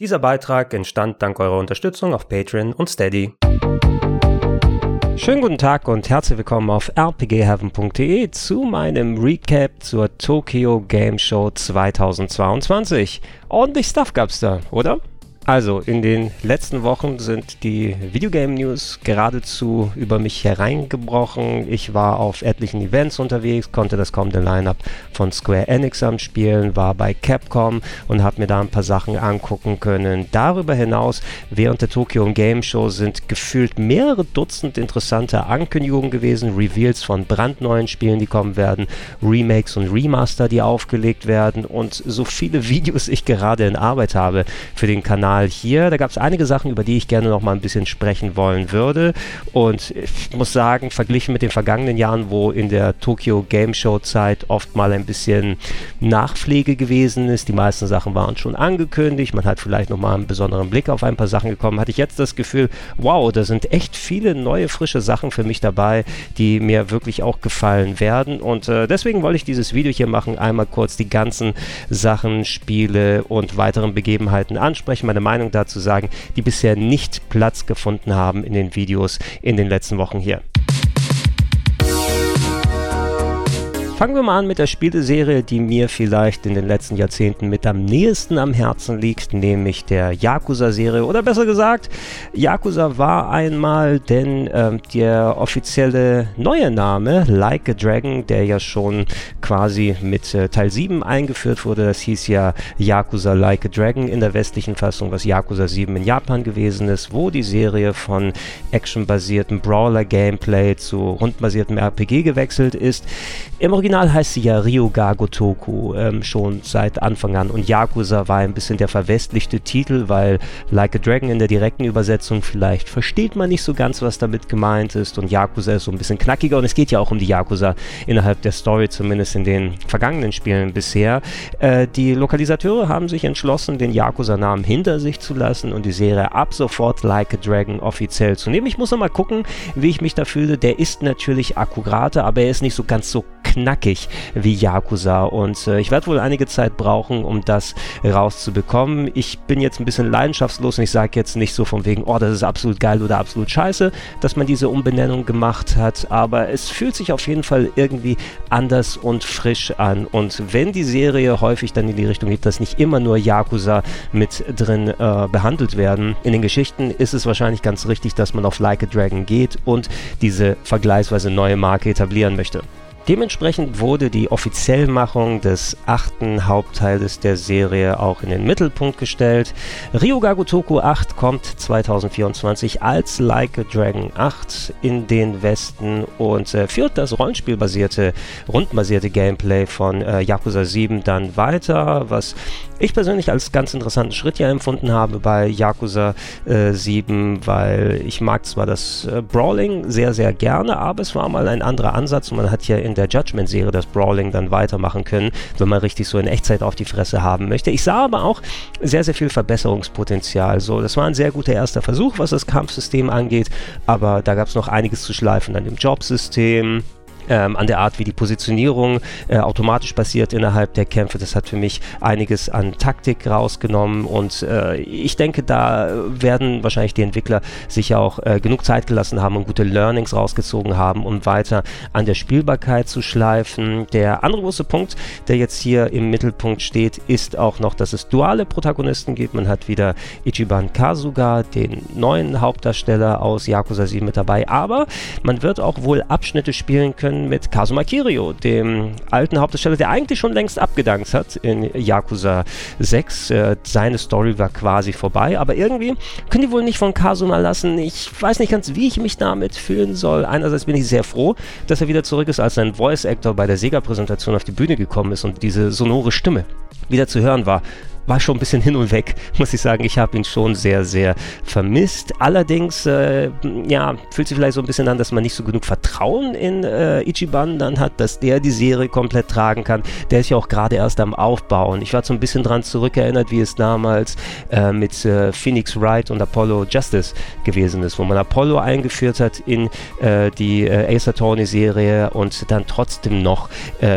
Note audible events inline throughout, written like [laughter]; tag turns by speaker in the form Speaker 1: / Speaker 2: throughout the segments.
Speaker 1: Dieser Beitrag entstand dank eurer Unterstützung auf Patreon und Steady. Schönen guten Tag und herzlich willkommen auf rpgheaven.de zu meinem Recap zur Tokyo Game Show 2022. Ordentlich Stuff gab's da, oder? Also, in den letzten Wochen sind die Videogame News geradezu über mich hereingebrochen. Ich war auf etlichen Events unterwegs, konnte das kommende Lineup von Square Enix am Spielen, war bei Capcom und habe mir da ein paar Sachen angucken können. Darüber hinaus, während der Tokyo Game Show sind gefühlt mehrere Dutzend interessante Ankündigungen gewesen, Reveals von brandneuen Spielen, die kommen werden, Remakes und Remaster, die aufgelegt werden und so viele Videos ich gerade in Arbeit habe für den Kanal Kanal hier. Da gab es einige Sachen, über die ich gerne noch mal ein bisschen sprechen wollen würde. Und ich muss sagen, verglichen mit den vergangenen Jahren, wo in der Tokyo Game Show Zeit oft mal ein bisschen Nachpflege gewesen ist, die meisten Sachen waren schon angekündigt, man hat vielleicht noch mal einen besonderen Blick auf ein paar Sachen gekommen, hatte ich jetzt das Gefühl, wow, da sind echt viele neue, frische Sachen für mich dabei, die mir wirklich auch gefallen werden. Und äh, deswegen wollte ich dieses Video hier machen, einmal kurz die ganzen Sachen, Spiele und weiteren Begebenheiten ansprechen, meine meine Meinung dazu sagen, die bisher nicht Platz gefunden haben in den Videos in den letzten Wochen hier. Fangen wir mal an mit der Spieleserie, die mir vielleicht in den letzten Jahrzehnten mit am nächsten am Herzen liegt, nämlich der Yakuza-Serie. Oder besser gesagt, Yakuza war einmal, denn äh, der offizielle neue Name, Like a Dragon, der ja schon quasi mit äh, Teil 7 eingeführt wurde, das hieß ja Yakuza Like a Dragon in der westlichen Fassung, was Yakuza 7 in Japan gewesen ist, wo die Serie von actionbasiertem Brawler-Gameplay zu rundbasiertem RPG gewechselt ist. Im Original heißt sie ja Ryuga Gotoku ähm, schon seit Anfang an und Yakuza war ein bisschen der verwestlichte Titel, weil Like a Dragon in der direkten Übersetzung vielleicht versteht man nicht so ganz, was damit gemeint ist und Yakuza ist so ein bisschen knackiger und es geht ja auch um die Yakuza innerhalb der Story, zumindest in den vergangenen Spielen bisher. Äh, die Lokalisateure haben sich entschlossen, den Yakuza-Namen hinter sich zu lassen und die Serie ab sofort Like a Dragon offiziell zu nehmen. Ich muss noch mal gucken, wie ich mich da fühle. Der ist natürlich akkurater, aber er ist nicht so ganz so knackig wie Yakuza und äh, ich werde wohl einige Zeit brauchen, um das rauszubekommen. Ich bin jetzt ein bisschen leidenschaftslos und ich sage jetzt nicht so von wegen, oh, das ist absolut geil oder absolut scheiße, dass man diese Umbenennung gemacht hat, aber es fühlt sich auf jeden Fall irgendwie anders und frisch an und wenn die Serie häufig dann in die Richtung geht, dass nicht immer nur Yakuza mit drin äh, behandelt werden in den Geschichten, ist es wahrscheinlich ganz richtig, dass man auf Like a Dragon geht und diese vergleichsweise neue Marke etablieren möchte. Dementsprechend wurde die Offiziellmachung des achten Hauptteiles der Serie auch in den Mittelpunkt gestellt. Ryuga Gotoku 8 kommt 2024 als Like a Dragon 8 in den Westen und äh, führt das rollenspielbasierte, rundbasierte Gameplay von äh, Yakuza 7 dann weiter, was ich persönlich als ganz interessanten Schritt ja empfunden habe bei Yakuza äh, 7, weil ich mag zwar das äh, Brawling sehr, sehr gerne, aber es war mal ein anderer Ansatz und man hat ja in der Judgment-Serie das Brawling dann weitermachen können, wenn man richtig so in Echtzeit auf die Fresse haben möchte. Ich sah aber auch sehr, sehr viel Verbesserungspotenzial. So, das war ein sehr guter erster Versuch, was das Kampfsystem angeht, aber da gab es noch einiges zu schleifen an dem Jobsystem ähm, an der Art, wie die Positionierung äh, automatisch passiert innerhalb der Kämpfe. Das hat für mich einiges an Taktik rausgenommen und äh, ich denke, da werden wahrscheinlich die Entwickler sich auch äh, genug Zeit gelassen haben und gute Learnings rausgezogen haben, um weiter an der Spielbarkeit zu schleifen. Der andere große Punkt, der jetzt hier im Mittelpunkt steht, ist auch noch, dass es duale Protagonisten gibt. Man hat wieder Ichiban Kasuga, den neuen Hauptdarsteller aus Yakuza 7 mit dabei, aber man wird auch wohl Abschnitte spielen können, mit Kazuma Kirio, dem alten Hauptdarsteller, der eigentlich schon längst abgedankt hat in Yakuza 6. Äh, seine Story war quasi vorbei, aber irgendwie können die wohl nicht von Kazuma lassen. Ich weiß nicht ganz, wie ich mich damit fühlen soll. Einerseits bin ich sehr froh, dass er wieder zurück ist, als sein Voice Actor bei der Sega-Präsentation auf die Bühne gekommen ist und diese sonore Stimme wieder zu hören war war schon ein bisschen hin und weg, [laughs] muss ich sagen. Ich habe ihn schon sehr, sehr vermisst. Allerdings, äh, ja, fühlt sich vielleicht so ein bisschen an, dass man nicht so genug Vertrauen in äh, Ichiban dann hat, dass der die Serie komplett tragen kann. Der ist ja auch gerade erst am Aufbauen. Ich war so ein bisschen dran zurückerinnert, wie es damals äh, mit äh, Phoenix Wright und Apollo Justice gewesen ist, wo man Apollo eingeführt hat in äh, die äh, Ace Attorney Serie und dann trotzdem noch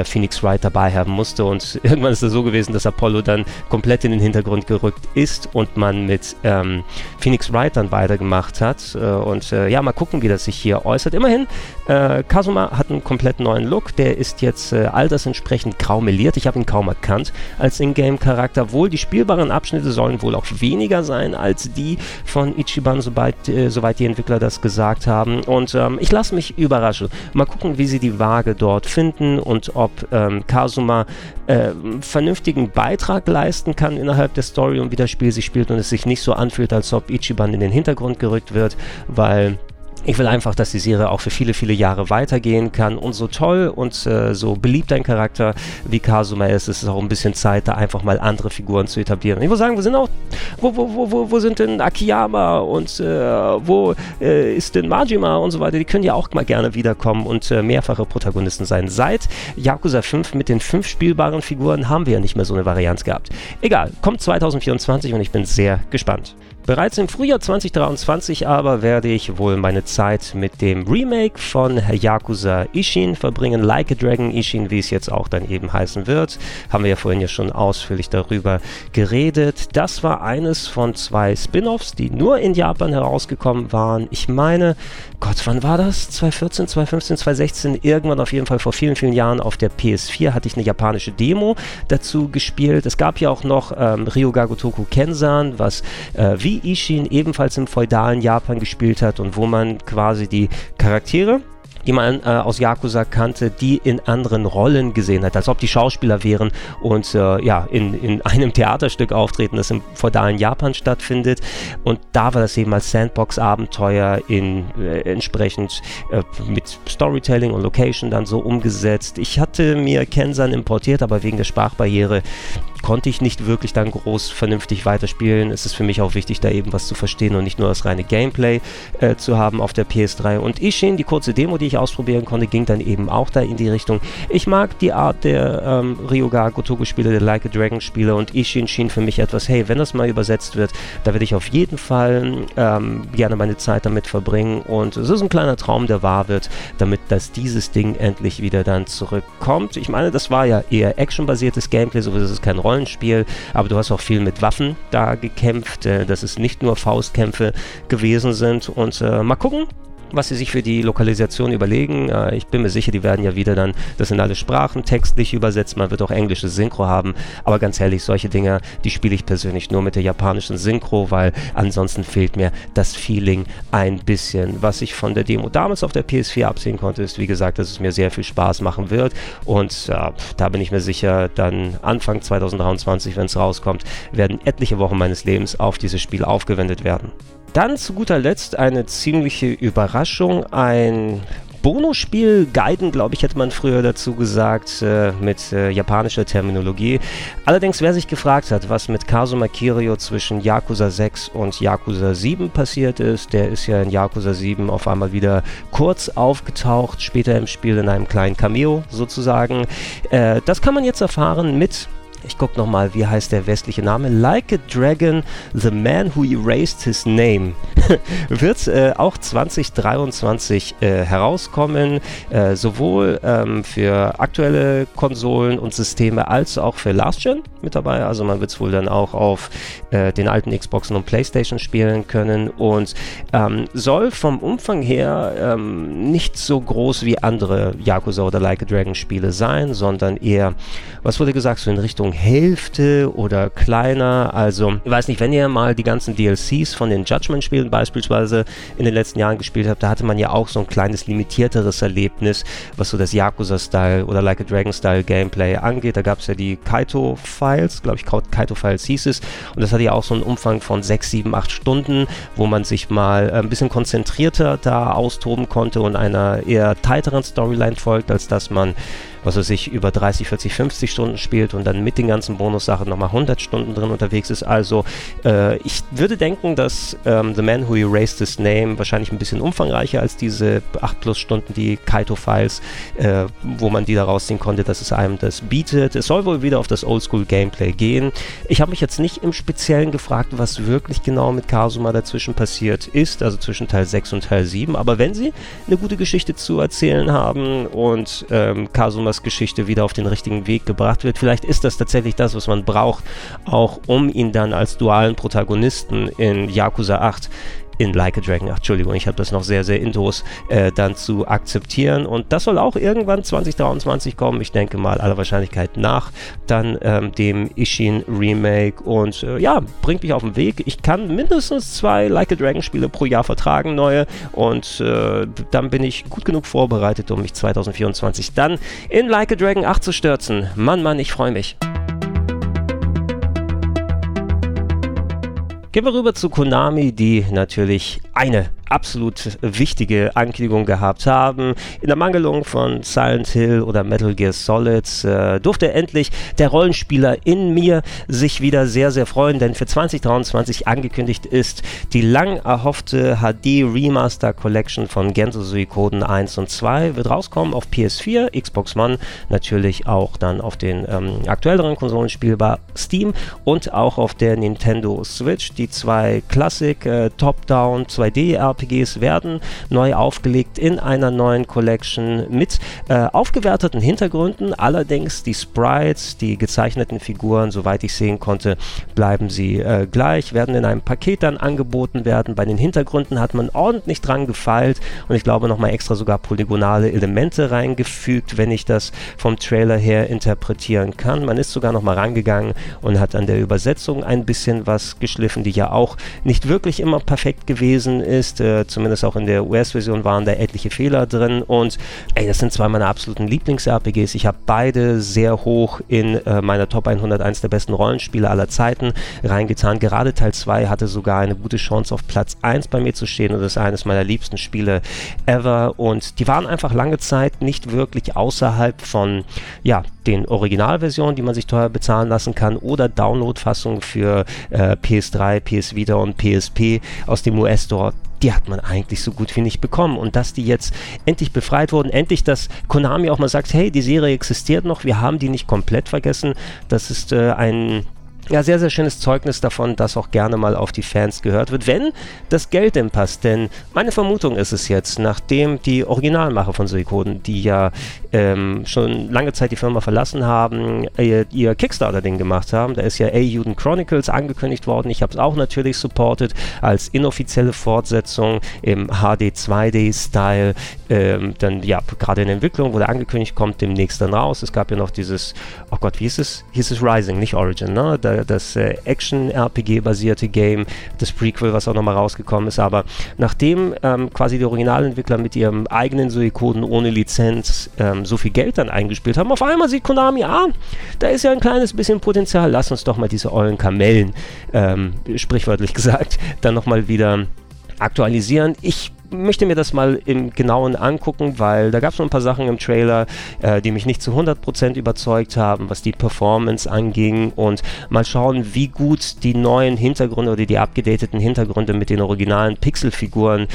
Speaker 1: Phoenix Wright dabei haben musste. Und [laughs] irgendwann ist es so gewesen, dass Apollo dann komplett in den Hintergrund gerückt ist und man mit ähm, Phoenix Wright dann weitergemacht hat. Äh, und äh, ja, mal gucken, wie das sich hier äußert. Immerhin, äh, Kazuma hat einen komplett neuen Look. Der ist jetzt äh, altersentsprechend grau meliert. Ich habe ihn kaum erkannt als Ingame-Charakter. Wohl die spielbaren Abschnitte sollen wohl auch weniger sein als die von Ichiban, soweit, äh, soweit die Entwickler das gesagt haben. Und ähm, ich lasse mich überraschen. Mal gucken, wie sie die Waage dort finden und ob ähm, Kazuma äh, vernünftigen Beitrag leisten kann innerhalb der Story und wie das Spiel sich spielt und es sich nicht so anfühlt, als ob Ichiban in den Hintergrund gerückt wird, weil ich will einfach, dass die Serie auch für viele, viele Jahre weitergehen kann. Und so toll und äh, so beliebt ein Charakter wie Kazuma ist, ist es auch ein bisschen Zeit, da einfach mal andere Figuren zu etablieren. Ich muss sagen, wir sind auch, wo, wo, wo, wo, wo sind denn Akiyama und äh, wo äh, ist denn Majima und so weiter? Die können ja auch mal gerne wiederkommen und äh, mehrfache Protagonisten sein. Seit Yakuza 5 mit den fünf spielbaren Figuren haben wir ja nicht mehr so eine Varianz gehabt. Egal, kommt 2024 und ich bin sehr gespannt. Bereits im Frühjahr 2023 aber werde ich wohl meine Zeit mit dem Remake von Yakuza Ishin verbringen. Like a Dragon Ishin, wie es jetzt auch dann eben heißen wird. Haben wir ja vorhin ja schon ausführlich darüber geredet. Das war eines von zwei Spin-offs, die nur in Japan herausgekommen waren. Ich meine, Gott, wann war das? 2014, 2015, 2016? Irgendwann auf jeden Fall vor vielen, vielen Jahren auf der PS4 hatte ich eine japanische Demo dazu gespielt. Es gab ja auch noch ähm, Gotoku Kensan, was äh, wie wie Ishin ebenfalls im feudalen Japan gespielt hat und wo man quasi die Charaktere die man äh, aus Yakuza kannte, die in anderen Rollen gesehen hat, als ob die Schauspieler wären und äh, ja, in, in einem Theaterstück auftreten, das im feudalen Japan stattfindet. Und da war das eben als Sandbox-Abenteuer äh, entsprechend äh, mit Storytelling und Location dann so umgesetzt. Ich hatte mir Kensan importiert, aber wegen der Sprachbarriere konnte ich nicht wirklich dann groß vernünftig weiterspielen. Es ist für mich auch wichtig, da eben was zu verstehen und nicht nur das reine Gameplay äh, zu haben auf der PS3. Und Ishin, die kurze Demo, die ich ausprobieren konnte, ging dann eben auch da in die Richtung. Ich mag die Art der ähm, Ryoga Gotoku-Spiele, der Like a Dragon-Spiele und Ishin schien für mich etwas, hey, wenn das mal übersetzt wird, da werde ich auf jeden Fall ähm, gerne meine Zeit damit verbringen und es ist ein kleiner Traum, der wahr wird, damit dass dieses Ding endlich wieder dann zurückkommt. Ich meine, das war ja eher actionbasiertes Gameplay, so ist es kein Rollen Rollenspiel, aber du hast auch viel mit Waffen da gekämpft, äh, dass es nicht nur Faustkämpfe gewesen sind. Und äh, mal gucken, was sie sich für die Lokalisation überlegen. Äh, ich bin mir sicher, die werden ja wieder dann das in alle Sprachen textlich übersetzt. Man wird auch englische Synchro haben. Aber ganz ehrlich, solche Dinge, die spiele ich persönlich nur mit der japanischen Synchro, weil ansonsten fehlt mir das Feeling ein bisschen. Was ich von der Demo damals auf der PS4 absehen konnte, ist, wie gesagt, dass es mir sehr viel Spaß machen wird. Und äh, da bin ich mir sicher, dann Anfang 2023, wenn es rauskommt, werden etliche Wochen meines Lebens auf dieses Spiel aufgewendet werden. Dann zu guter Letzt eine ziemliche Überraschung, ein Bonusspiel, Guiden, glaube ich, hätte man früher dazu gesagt, äh, mit äh, japanischer Terminologie. Allerdings, wer sich gefragt hat, was mit Kazuma Kiryu zwischen Yakuza 6 und Yakuza 7 passiert ist, der ist ja in Yakuza 7 auf einmal wieder kurz aufgetaucht, später im Spiel in einem kleinen Cameo sozusagen. Äh, das kann man jetzt erfahren mit ich gucke nochmal, wie heißt der westliche Name? Like a Dragon, The Man Who Erased His Name. [laughs] Wird äh, auch 2023 äh, herauskommen, äh, sowohl ähm, für aktuelle Konsolen und Systeme als auch für Last Gen mit dabei. Also man wird es wohl dann auch auf äh, den alten Xboxen und Playstation spielen können und ähm, soll vom Umfang her ähm, nicht so groß wie andere Yakuza oder Like a Dragon Spiele sein, sondern eher, was wurde gesagt, so in Richtung Hälfte oder kleiner. Also, ich weiß nicht, wenn ihr mal die ganzen DLCs von den Judgment-Spielen beispielsweise in den letzten Jahren gespielt habt, da hatte man ja auch so ein kleines limitierteres Erlebnis, was so das Yakuza-Style oder Like a Dragon-Style Gameplay angeht. Da gab es ja die Kaito-Files, glaube ich, Kaito-Files hieß es. Und das hatte ja auch so einen Umfang von 6, 7, 8 Stunden, wo man sich mal äh, ein bisschen konzentrierter da austoben konnte und einer eher tighteren Storyline folgt, als dass man was er sich über 30, 40, 50 Stunden spielt und dann mit den ganzen Bonussachen nochmal 100 Stunden drin unterwegs ist. Also äh, ich würde denken, dass ähm, The Man Who Erased His Name wahrscheinlich ein bisschen umfangreicher als diese 8 plus Stunden, die Kaito-Files, äh, wo man die da rausziehen konnte, dass es einem das bietet. Es soll wohl wieder auf das Oldschool-Gameplay gehen. Ich habe mich jetzt nicht im Speziellen gefragt, was wirklich genau mit Kazuma dazwischen passiert ist, also zwischen Teil 6 und Teil 7, aber wenn sie eine gute Geschichte zu erzählen haben und ähm, Kazuma Wars Geschichte wieder auf den richtigen Weg gebracht wird. Vielleicht ist das tatsächlich das, was man braucht, auch um ihn dann als dualen Protagonisten in Yakuza 8 in Like a Dragon, ach, Entschuldigung, ich habe das noch sehr, sehr intos, äh, dann zu akzeptieren. Und das soll auch irgendwann 2023 kommen. Ich denke mal aller Wahrscheinlichkeit nach dann ähm, dem Ishin Remake. Und äh, ja, bringt mich auf den Weg. Ich kann mindestens zwei Like a Dragon Spiele pro Jahr vertragen, neue. Und äh, dann bin ich gut genug vorbereitet, um mich 2024 dann in Like a Dragon 8 zu stürzen. Mann, Mann, ich freue mich. Gehen wir rüber zu Konami, die natürlich eine absolut wichtige Ankündigung gehabt haben. In der Mangelung von Silent Hill oder Metal Gear Solid äh, durfte endlich der Rollenspieler in mir sich wieder sehr, sehr freuen, denn für 2023 angekündigt ist die lang erhoffte HD Remaster Collection von Genso Suikoden 1 und 2 wird rauskommen auf PS4, Xbox One, natürlich auch dann auf den ähm, aktuelleren Konsolen spielbar, Steam und auch auf der Nintendo Switch. Die zwei Classic äh, Top-Down 2D RPG RPGs werden neu aufgelegt in einer neuen Collection mit äh, aufgewerteten Hintergründen. Allerdings die Sprites, die gezeichneten Figuren, soweit ich sehen konnte, bleiben sie äh, gleich, werden in einem Paket dann angeboten werden. Bei den Hintergründen hat man ordentlich dran gefeilt und ich glaube nochmal extra sogar polygonale Elemente reingefügt, wenn ich das vom Trailer her interpretieren kann. Man ist sogar nochmal rangegangen und hat an der Übersetzung ein bisschen was geschliffen, die ja auch nicht wirklich immer perfekt gewesen ist. Äh, zumindest auch in der US-Version waren da etliche Fehler drin. Und ey, das sind zwei meiner absoluten Lieblings-RPGs. Ich habe beide sehr hoch in äh, meiner Top 101 der besten Rollenspiele aller Zeiten reingetan. Gerade Teil 2 hatte sogar eine gute Chance auf Platz 1 bei mir zu stehen. Und das ist eines meiner liebsten Spiele ever. Und die waren einfach lange Zeit nicht wirklich außerhalb von ja, den Originalversionen, die man sich teuer bezahlen lassen kann. Oder Download-Fassungen für äh, PS3, PS Vita und PSP aus dem US-Store die hat man eigentlich so gut wie nicht bekommen. Und dass die jetzt endlich befreit wurden, endlich, dass Konami auch mal sagt, hey, die Serie existiert noch, wir haben die nicht komplett vergessen, das ist äh, ein ja, sehr, sehr schönes Zeugnis davon, dass auch gerne mal auf die Fans gehört wird, wenn das Geld denn passt. Denn meine Vermutung ist es jetzt, nachdem die Originalmacher von Suikoden, die ja ähm, schon lange Zeit die Firma verlassen haben, ihr, ihr Kickstarter-Ding gemacht haben, da ist ja A Juden Chronicles angekündigt worden. Ich habe es auch natürlich supported als inoffizielle Fortsetzung im HD 2D-Style. Ähm, dann ja, gerade in Entwicklung wurde angekündigt, kommt demnächst dann raus. Es gab ja noch dieses, oh Gott, wie hieß es? Hieß es Rising, nicht Origin, ne? Da das äh, Action-RPG-basierte Game, das Prequel, was auch nochmal rausgekommen ist. Aber nachdem ähm, quasi die Originalentwickler mit ihrem eigenen Suikoden ohne Lizenz ähm, so viel Geld dann eingespielt haben, auf einmal sieht Konami, ah, da ist ja ein kleines bisschen Potenzial, lass uns doch mal diese ollen Kamellen, ähm, sprichwörtlich [laughs] gesagt, dann nochmal wieder aktualisieren. Ich möchte mir das mal im Genauen angucken, weil da gab es noch ein paar Sachen im Trailer, äh, die mich nicht zu 100% überzeugt haben, was die Performance anging. Und mal schauen, wie gut die neuen Hintergründe oder die abgedateten Hintergründe mit den originalen Pixelfiguren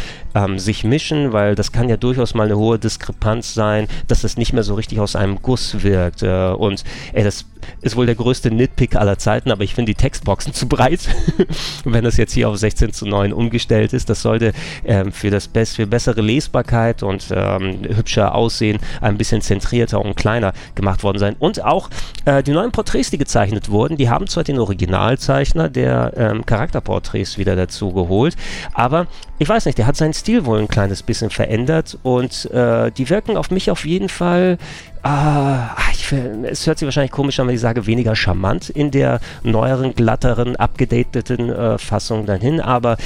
Speaker 1: ähm, sich mischen, weil das kann ja durchaus mal eine hohe Diskrepanz sein, dass das nicht mehr so richtig aus einem Guss wirkt äh, und ey, das ist wohl der größte Nitpick aller Zeiten, aber ich finde die Textboxen [laughs] zu breit, [laughs] wenn das jetzt hier auf 16 zu 9 umgestellt ist. Das sollte ähm, für, das Best, für bessere Lesbarkeit und ähm, hübscher Aussehen ein bisschen zentrierter und kleiner gemacht worden sein. Und auch äh, die neuen Porträts, die gezeichnet wurden, die haben zwar den Originalzeichner der ähm, Charakterporträts wieder dazu geholt, aber ich weiß nicht, der hat seinen Stil wohl ein kleines bisschen verändert und äh, die wirken auf mich auf jeden Fall Ah, ich, es hört sich wahrscheinlich komisch an, wenn ich sage, weniger charmant in der neueren, glatteren, abgedateten äh, Fassung dahin, aber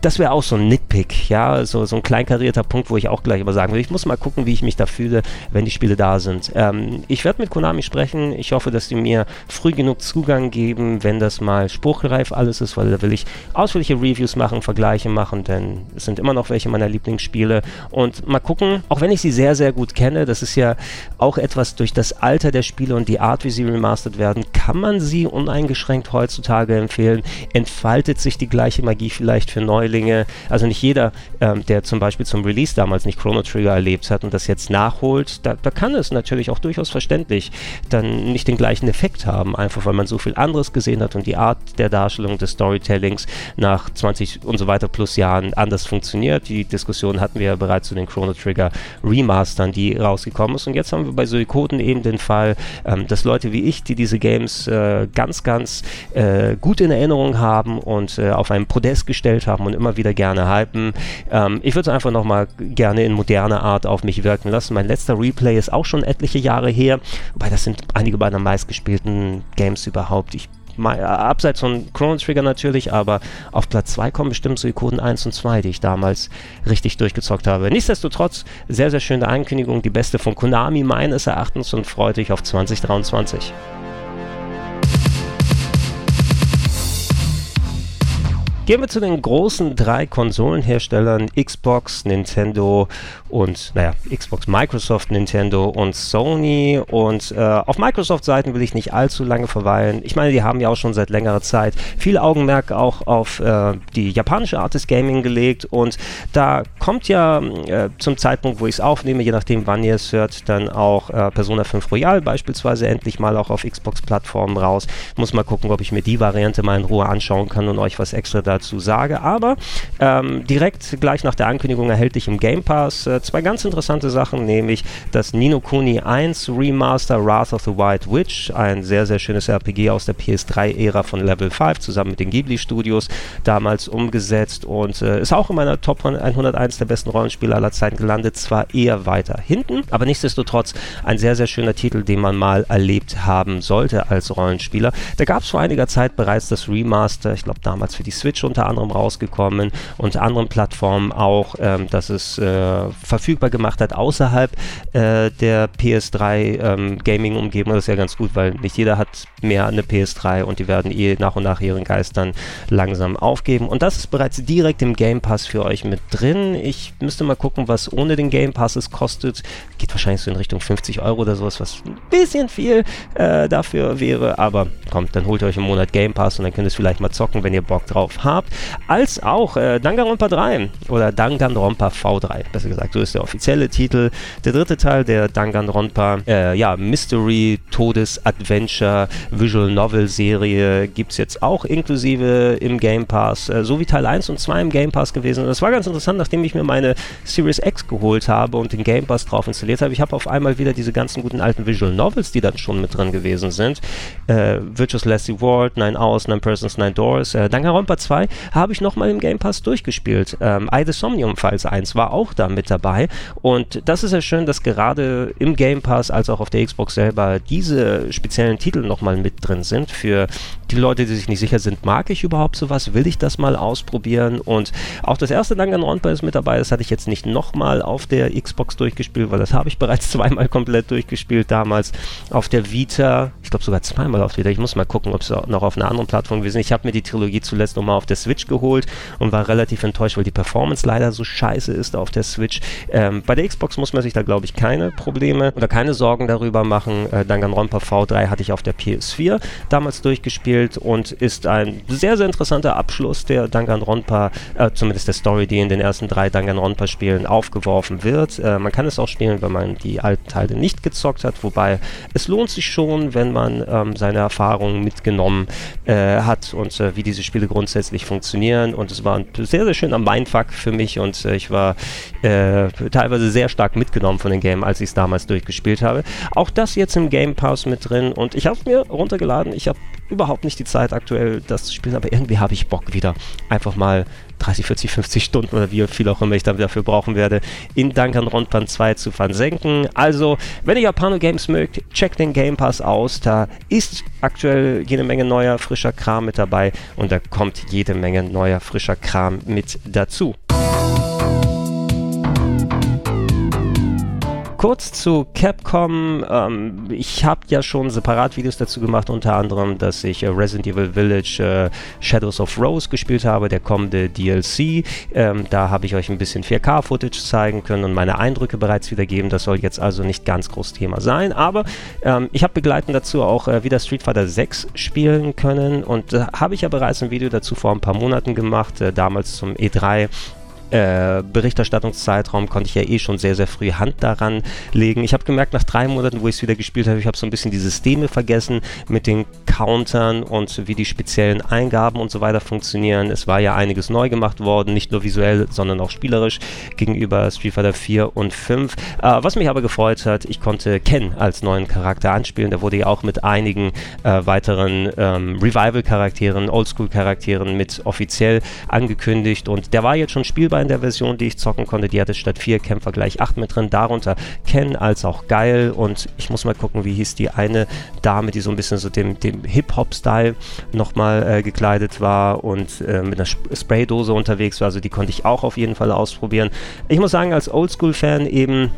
Speaker 1: das wäre auch so ein Nitpick, ja, so, so ein kleinkarierter Punkt, wo ich auch gleich immer sagen will, ich muss mal gucken, wie ich mich da fühle, wenn die Spiele da sind. Ähm, ich werde mit Konami sprechen, ich hoffe, dass die mir früh genug Zugang geben, wenn das mal spruchreif alles ist, weil da will ich ausführliche Reviews machen, Vergleiche machen, denn es sind immer noch welche meiner Lieblingsspiele. Und mal gucken, auch wenn ich sie sehr, sehr gut kenne, das ist ja auch etwas durch das Alter der Spiele und die Art, wie sie remastered werden, kann man sie uneingeschränkt heutzutage empfehlen, entfaltet sich die gleiche Magie vielleicht für neue Neulinge, also nicht jeder, ähm, der zum Beispiel zum Release damals nicht Chrono Trigger erlebt hat und das jetzt nachholt, da, da kann es natürlich auch durchaus verständlich dann nicht den gleichen Effekt haben, einfach weil man so viel anderes gesehen hat und die Art der Darstellung des Storytellings nach 20 und so weiter plus Jahren anders funktioniert. Die Diskussion hatten wir ja bereits zu den Chrono Trigger Remastern, die rausgekommen ist. Und jetzt haben wir bei Suikoden eben den Fall, ähm, dass Leute wie ich, die diese Games äh, ganz, ganz äh, gut in Erinnerung haben und äh, auf einen Podest gestellt haben und immer wieder gerne hypen. Ähm, ich würde es einfach nochmal gerne in moderner Art auf mich wirken lassen. Mein letzter Replay ist auch schon etliche Jahre her, wobei das sind einige meiner meistgespielten Games überhaupt. Ich mal, abseits von Chrono Trigger natürlich, aber auf Platz 2 kommen bestimmt so Ikonen 1 und 2, die ich damals richtig durchgezockt habe. Nichtsdestotrotz, sehr, sehr schöne Ankündigung, die beste von Konami meines Erachtens und freut dich auf 2023. Gehen wir zu den großen drei Konsolenherstellern Xbox, Nintendo und, naja, Xbox, Microsoft, Nintendo und Sony. Und äh, auf Microsoft-Seiten will ich nicht allzu lange verweilen. Ich meine, die haben ja auch schon seit längerer Zeit viel Augenmerk auch auf äh, die japanische Art des Gaming gelegt. Und da kommt ja äh, zum Zeitpunkt, wo ich es aufnehme, je nachdem, wann ihr es hört, dann auch äh, Persona 5 Royal beispielsweise endlich mal auch auf Xbox-Plattformen raus. Muss mal gucken, ob ich mir die Variante mal in Ruhe anschauen kann und euch was extra da dazu sage. Aber ähm, direkt gleich nach der Ankündigung erhältlich im Game Pass zwei ganz interessante Sachen, nämlich das Nino Kuni 1 Remaster Wrath of the White Witch, ein sehr, sehr schönes RPG aus der PS3-Ära von Level 5 zusammen mit den Ghibli Studios damals umgesetzt und äh, ist auch in meiner Top 101 der besten Rollenspiele aller Zeiten gelandet, zwar eher weiter hinten, aber nichtsdestotrotz ein sehr, sehr schöner Titel, den man mal erlebt haben sollte als Rollenspieler. Da gab es vor einiger Zeit bereits das Remaster, ich glaube damals für die Switch unter anderem rausgekommen, unter anderen Plattformen auch, ähm, dass es äh, verfügbar gemacht hat außerhalb äh, der PS3 ähm, Gaming-Umgebung. Das ist ja ganz gut, weil nicht jeder hat mehr eine PS3 und die werden eh nach und nach ihren Geistern langsam aufgeben. Und das ist bereits direkt im Game Pass für euch mit drin. Ich müsste mal gucken, was ohne den Game Pass es kostet. Geht wahrscheinlich so in Richtung 50 Euro oder sowas, was ein bisschen viel äh, dafür wäre. Aber kommt, dann holt ihr euch im Monat Game Pass und dann könnt ihr es vielleicht mal zocken, wenn ihr Bock drauf habt als auch äh, Danganronpa 3 oder Danganronpa V3, besser gesagt, so ist der offizielle Titel. Der dritte Teil der Danganronpa äh, ja, Mystery, Todes, Adventure, Visual Novel Serie gibt es jetzt auch inklusive im Game Pass, äh, so wie Teil 1 und 2 im Game Pass gewesen. Und das war ganz interessant, nachdem ich mir meine Series X geholt habe und den Game Pass drauf installiert habe. Ich habe auf einmal wieder diese ganzen guten alten Visual Novels, die dann schon mit drin gewesen sind. Äh, Virtuous Lassie World, Nine Hours, Nine Persons, Nine Doors. Äh, Danganronpa 2 habe ich nochmal im Game Pass durchgespielt. Ähm, I the Somnium Files 1 war auch da mit dabei. Und das ist ja schön, dass gerade im Game Pass als auch auf der Xbox selber diese speziellen Titel nochmal mit drin sind. Für die Leute, die sich nicht sicher sind, mag ich überhaupt sowas? Will ich das mal ausprobieren? Und auch das erste Danganronpa ist mit dabei. Das hatte ich jetzt nicht nochmal auf der Xbox durchgespielt, weil das [laughs] habe ich bereits zweimal komplett durchgespielt damals auf der Vita. Ich glaube sogar zweimal auf der Vita. Ich muss mal gucken, ob es noch auf einer anderen Plattform gewesen ist. Ich habe mir die Trilogie zuletzt nochmal auf der Switch geholt und war relativ enttäuscht, weil die Performance leider so scheiße ist auf der Switch. Ähm, bei der Xbox muss man sich da, glaube ich, keine Probleme oder keine Sorgen darüber machen. Äh, Danganronpa V3 hatte ich auf der PS4 damals durchgespielt und ist ein sehr, sehr interessanter Abschluss der Danganronpa, äh, zumindest der Story, die in den ersten drei Danganronpa-Spielen aufgeworfen wird. Äh, man kann es auch spielen, wenn man die alten Teile nicht gezockt hat, wobei es lohnt sich schon, wenn man ähm, seine Erfahrungen mitgenommen äh, hat und äh, wie diese Spiele grundsätzlich funktionieren. Und es war ein sehr, sehr schöner Mindfuck für mich und äh, ich war äh, teilweise sehr stark mitgenommen von dem Game, als ich es damals durchgespielt habe. Auch das jetzt im Game Pass mit drin und ich habe es mir runtergeladen. Ich habe überhaupt nicht die Zeit aktuell, das zu spielen, aber irgendwie habe ich Bock wieder einfach mal 30, 40, 50 Stunden oder wie viel auch immer ich dafür brauchen werde, in Danganronpa 2 zu versenken. Also, wenn ihr Japano-Games mögt, checkt den Game Pass aus. Da ist aktuell jede Menge neuer, frischer Kram mit dabei und da kommt jede Menge neuer, frischer Kram mit dazu. Kurz zu Capcom. Ähm, ich habe ja schon separat Videos dazu gemacht, unter anderem, dass ich äh, Resident Evil Village äh, Shadows of Rose gespielt habe, der kommende DLC. Ähm, da habe ich euch ein bisschen 4K-Footage zeigen können und meine Eindrücke bereits wiedergeben. Das soll jetzt also nicht ganz groß Thema sein, aber ähm, ich habe begleitend dazu auch äh, wieder Street Fighter 6 spielen können und da habe ich ja bereits ein Video dazu vor ein paar Monaten gemacht, äh, damals zum E3 äh, Berichterstattungszeitraum konnte ich ja eh schon sehr, sehr früh Hand daran legen. Ich habe gemerkt, nach drei Monaten, wo ich es wieder gespielt habe, ich habe so ein bisschen die Systeme vergessen mit den Countern und wie die speziellen Eingaben und so weiter funktionieren. Es war ja einiges neu gemacht worden, nicht nur visuell, sondern auch spielerisch gegenüber Street Fighter 4 und 5. Äh, was mich aber gefreut hat, ich konnte Ken als neuen Charakter anspielen. Der wurde ja auch mit einigen äh, weiteren ähm, Revival-Charakteren, Oldschool-Charakteren mit offiziell angekündigt und der war jetzt schon spielbar in der Version, die ich zocken konnte. Die hatte statt vier Kämpfer gleich acht mit drin, darunter Ken als auch Geil und ich muss mal gucken, wie hieß die eine Dame, die so ein bisschen so dem, dem Hip-Hop-Style nochmal äh, gekleidet war und äh, mit einer Spraydose unterwegs war. Also die konnte ich auch auf jeden Fall ausprobieren. Ich muss sagen, als Oldschool-Fan eben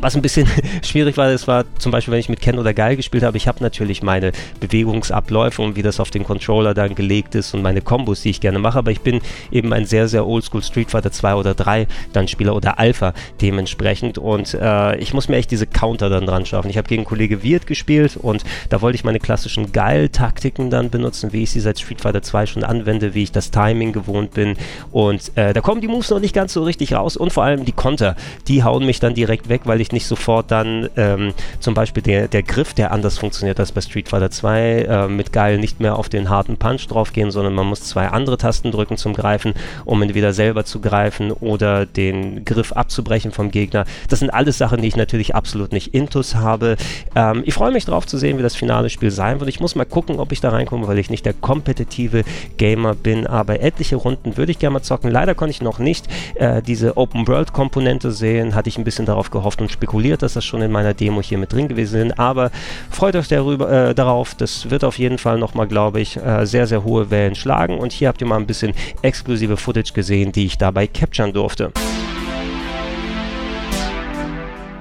Speaker 1: was ein bisschen [laughs] schwierig war, das war zum Beispiel, wenn ich mit Ken oder Geil gespielt habe, ich habe natürlich meine Bewegungsabläufe und wie das auf den Controller dann gelegt ist und meine Kombos, die ich gerne mache, aber ich bin eben ein sehr, sehr oldschool Street Fighter 2 oder 3 dann Spieler oder Alpha dementsprechend. Und äh, ich muss mir echt diese Counter dann dran schaffen. Ich habe gegen Kollege Wirt gespielt und da wollte ich meine klassischen Geil-Taktiken dann benutzen, wie ich sie seit Street Fighter 2 schon anwende, wie ich das Timing gewohnt bin. Und äh, da kommen die Moves noch nicht ganz so richtig raus und vor allem die Konter, die hauen mich dann direkt weg, weil ich vielleicht nicht sofort dann ähm, zum Beispiel der, der Griff, der anders funktioniert als bei Street Fighter 2, äh, mit Geil nicht mehr auf den harten Punch draufgehen, sondern man muss zwei andere Tasten drücken zum Greifen, um entweder selber zu greifen oder den Griff abzubrechen vom Gegner. Das sind alles Sachen, die ich natürlich absolut nicht intus habe. Ähm, ich freue mich drauf zu sehen, wie das finale Spiel sein wird. Ich muss mal gucken, ob ich da reinkomme, weil ich nicht der kompetitive Gamer bin, aber etliche Runden würde ich gerne mal zocken. Leider konnte ich noch nicht äh, diese Open-World-Komponente sehen, hatte ich ein bisschen darauf gehofft und spekuliert, dass das schon in meiner Demo hier mit drin gewesen ist. Aber freut euch darüber, äh, darauf. Das wird auf jeden Fall nochmal, glaube ich, äh, sehr, sehr hohe Wellen schlagen. Und hier habt ihr mal ein bisschen exklusive Footage gesehen, die ich dabei capturen durfte.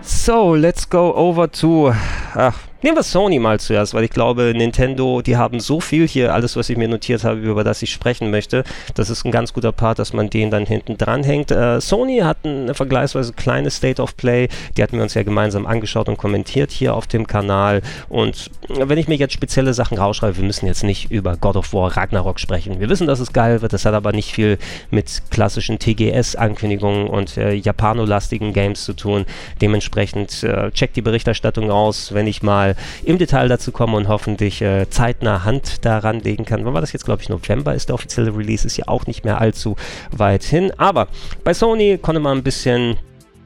Speaker 1: So, let's go over to. Ach, Nehmen wir Sony mal zuerst, weil ich glaube, Nintendo, die haben so viel hier, alles, was ich mir notiert habe, über das ich sprechen möchte. Das ist ein ganz guter Part, dass man den dann hinten dran hängt. Äh, Sony hat eine vergleichsweise kleine State of Play, die hatten wir uns ja gemeinsam angeschaut und kommentiert hier auf dem Kanal. Und wenn ich mir jetzt spezielle Sachen rausschreibe, wir müssen jetzt nicht über God of War Ragnarok sprechen. Wir wissen, dass es geil wird, das hat aber nicht viel mit klassischen TGS-Ankündigungen und äh, japanolastigen Games zu tun. Dementsprechend äh, checkt die Berichterstattung aus, wenn ich mal im Detail dazu komme und hoffentlich äh, zeitnah Hand daran legen kann. Wann war das jetzt, glaube ich, November ist der offizielle Release, ist ja auch nicht mehr allzu weit hin. Aber bei Sony konnte man ein bisschen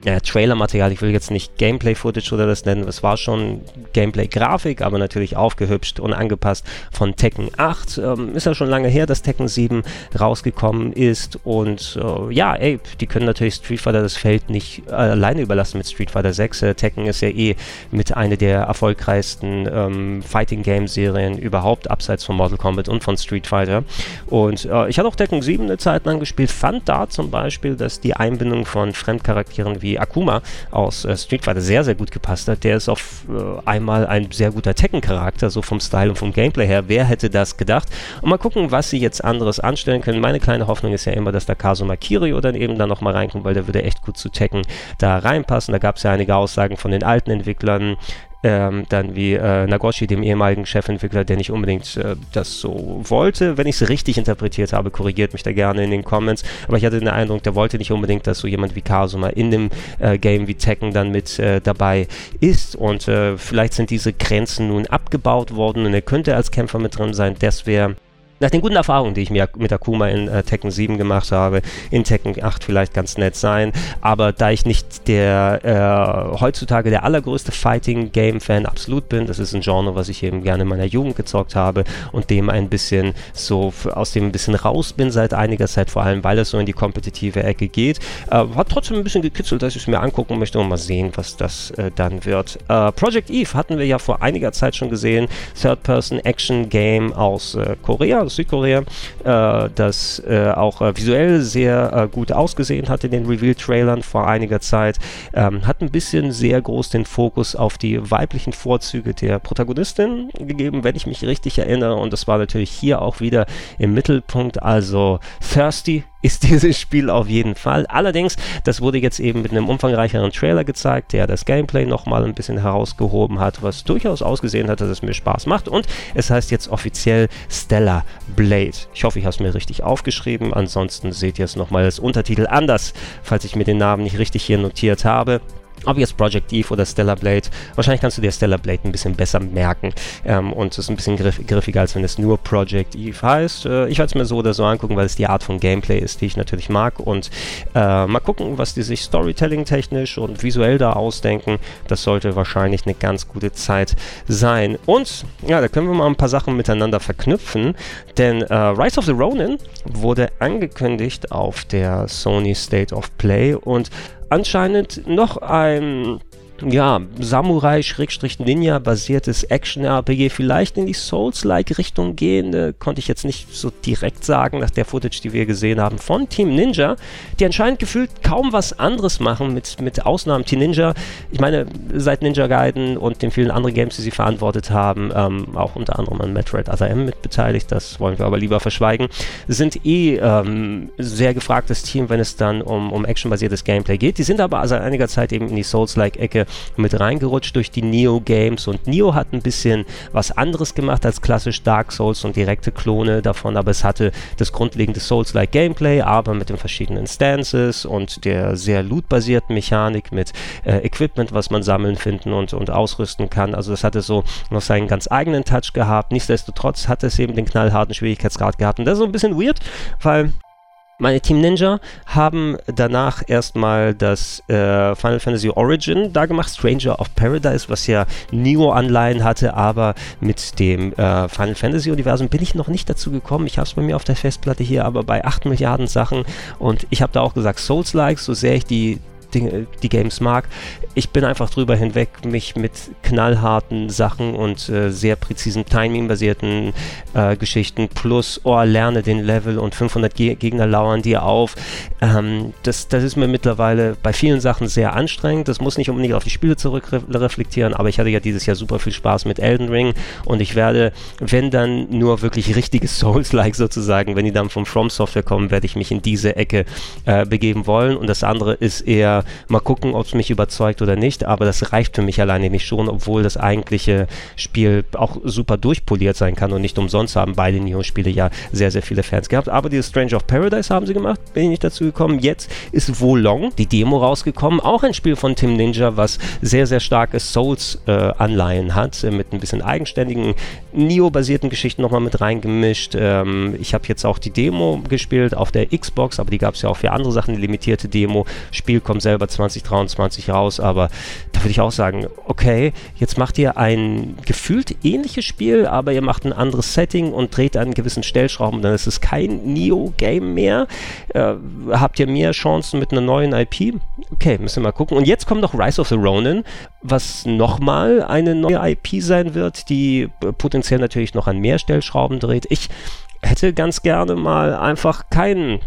Speaker 1: ja, Trailer-Material, ich will jetzt nicht Gameplay-Footage oder das nennen, es war schon Gameplay-Grafik, aber natürlich aufgehübscht und angepasst von Tekken 8. Ähm, ist ja schon lange her, dass Tekken 7 rausgekommen ist und äh, ja, ey, die können natürlich Street Fighter das Feld nicht äh, alleine überlassen mit Street Fighter 6. Äh, Tekken ist ja eh mit einer der erfolgreichsten ähm, Fighting-Game-Serien überhaupt, abseits von Mortal Kombat und von Street Fighter. Und äh, ich hatte auch Tekken 7 eine Zeit lang gespielt, fand da zum Beispiel, dass die Einbindung von Fremdcharakteren wie Akuma aus äh, Street Fighter sehr, sehr gut gepasst hat. Der ist auf äh, einmal ein sehr guter Tekken-Charakter, so vom Style und vom Gameplay her. Wer hätte das gedacht? Und mal gucken, was sie jetzt anderes anstellen können. Meine kleine Hoffnung ist ja immer, dass der Kazuma Kirio dann eben dann nochmal reinkommt, weil der würde echt gut zu Tekken da reinpassen. Da gab es ja einige Aussagen von den alten Entwicklern, ähm, dann wie äh, Nagoshi, dem ehemaligen Chefentwickler, der nicht unbedingt äh, das so wollte. Wenn ich es richtig interpretiert habe, korrigiert mich da gerne in den Comments. Aber ich hatte den Eindruck, der wollte nicht unbedingt, dass so jemand wie Kazuma in dem äh, Game wie Tekken dann mit äh, dabei ist. Und äh, vielleicht sind diese Grenzen nun abgebaut worden und er könnte als Kämpfer mit drin sein. Das wäre nach den guten Erfahrungen, die ich mir mit Akuma in äh, Tekken 7 gemacht habe, in Tekken 8 vielleicht ganz nett sein. Aber da ich nicht der äh, heutzutage der allergrößte Fighting-Game-Fan absolut bin, das ist ein Genre, was ich eben gerne in meiner Jugend gezockt habe und dem ein bisschen so aus dem ein bisschen raus bin seit einiger Zeit, vor allem weil es so in die kompetitive Ecke geht. Äh, hat trotzdem ein bisschen gekitzelt, dass ich es mir angucken möchte und mal sehen, was das äh, dann wird. Äh, Project Eve hatten wir ja vor einiger Zeit schon gesehen. Third-Person-Action-Game aus äh, Korea Südkorea, äh, das äh, auch äh, visuell sehr gut ausgesehen hat in den Reveal-Trailern vor einiger Zeit. Ähm, hat ein bisschen sehr groß den Fokus auf die weiblichen Vorzüge der Protagonistin gegeben, wenn ich mich richtig erinnere. Und das war natürlich hier auch wieder im Mittelpunkt. Also Thirsty ist [laughs] dieses Spiel auf jeden Fall. Allerdings, das wurde jetzt eben mit einem umfangreicheren Trailer gezeigt, der das Gameplay nochmal ein bisschen herausgehoben hat, was durchaus ausgesehen hat, dass es mir Spaß macht. Und es heißt jetzt offiziell Stellar Blade. Ich hoffe, ich habe es mir richtig aufgeschrieben. Ansonsten seht ihr es nochmal als Untertitel anders, falls ich mir den Namen nicht richtig hier notiert habe. Ob jetzt Project Eve oder Stellar Blade, wahrscheinlich kannst du dir Stellar Blade ein bisschen besser merken ähm, und es ist ein bisschen griff, griffiger, als wenn es nur Project Eve heißt. Äh, ich werde es mir so oder so angucken, weil es die Art von Gameplay ist, die ich natürlich mag und äh, mal gucken, was die sich Storytelling-technisch und visuell da ausdenken. Das sollte wahrscheinlich eine ganz gute Zeit sein. Und ja, da können wir mal ein paar Sachen miteinander verknüpfen, denn äh, Rise of the Ronin wurde angekündigt auf der Sony State of Play und anscheinend noch ein ja, Samurai-Ninja basiertes Action-RPG vielleicht in die Souls-like-Richtung gehen, äh, konnte ich jetzt nicht so direkt sagen, nach der Footage, die wir gesehen haben von Team Ninja, die anscheinend gefühlt kaum was anderes machen, mit, mit Ausnahmen Team Ninja. Ich meine, seit Ninja Gaiden und den vielen anderen Games, die sie verantwortet haben, ähm, auch unter anderem an Metroid Other M mit beteiligt, das wollen wir aber lieber verschweigen, sind eh ähm, sehr gefragtes Team, wenn es dann um, um actionbasiertes Gameplay geht. Die sind aber seit einiger Zeit eben in die Souls-like-Ecke mit reingerutscht durch die Neo-Games und Neo hat ein bisschen was anderes gemacht als klassisch Dark Souls und direkte Klone davon, aber es hatte das grundlegende Souls-like Gameplay, aber mit den verschiedenen Stances und der sehr loot-basierten Mechanik mit äh, Equipment, was man sammeln, finden und, und ausrüsten kann. Also das hatte so noch seinen ganz eigenen Touch gehabt. Nichtsdestotrotz hat es eben den knallharten Schwierigkeitsgrad gehabt und das ist so ein bisschen weird, weil meine Team Ninja haben danach erstmal das äh, Final Fantasy Origin da gemacht, Stranger of Paradise, was ja Neo-Anleihen hatte, aber mit dem äh, Final Fantasy Universum bin ich noch nicht dazu gekommen. Ich habe es bei mir auf der Festplatte hier, aber bei 8 Milliarden Sachen und ich habe da auch gesagt, Souls-like, so sehr ich die Dinge, die Games mag. Ich bin einfach drüber hinweg, mich mit knallharten Sachen und äh, sehr präzisen Timing-basierten äh, Geschichten plus, oh, lerne den Level und 500 Ge Gegner lauern dir auf. Ähm, das, das ist mir mittlerweile bei vielen Sachen sehr anstrengend. Das muss nicht unbedingt auf die Spiele zurückreflektieren, aber ich hatte ja dieses Jahr super viel Spaß mit Elden Ring und ich werde, wenn dann nur wirklich richtige Souls-like sozusagen, wenn die dann von From Software kommen, werde ich mich in diese Ecke äh, begeben wollen und das andere ist eher mal gucken, ob es mich überzeugt oder nicht. Aber das reicht für mich alleine nicht schon, obwohl das eigentliche Spiel auch super durchpoliert sein kann und nicht umsonst haben beide Neo-Spiele ja sehr, sehr viele Fans gehabt. Aber dieses Strange of Paradise haben sie gemacht, bin ich nicht dazu gekommen. Jetzt ist Wolong, die Demo rausgekommen, auch ein Spiel von Tim Ninja, was sehr, sehr starke Souls-Anleihen äh, hat, mit ein bisschen eigenständigen Neo-basierten Geschichten nochmal mit reingemischt. Ähm, ich habe jetzt auch die Demo gespielt auf der Xbox, aber die gab es ja auch für andere Sachen, eine limitierte Demo. Spiel kommt selbst selber 2023 raus, aber da würde ich auch sagen, okay, jetzt macht ihr ein gefühlt ähnliches Spiel, aber ihr macht ein anderes Setting und dreht an gewissen Stellschrauben, dann ist es kein Neo-Game mehr. Äh, habt ihr mehr Chancen mit einer neuen IP? Okay, müssen wir mal gucken. Und jetzt kommt noch Rise of the Ronin, was nochmal eine neue IP sein wird, die potenziell natürlich noch an mehr Stellschrauben dreht. Ich hätte ganz gerne mal einfach keinen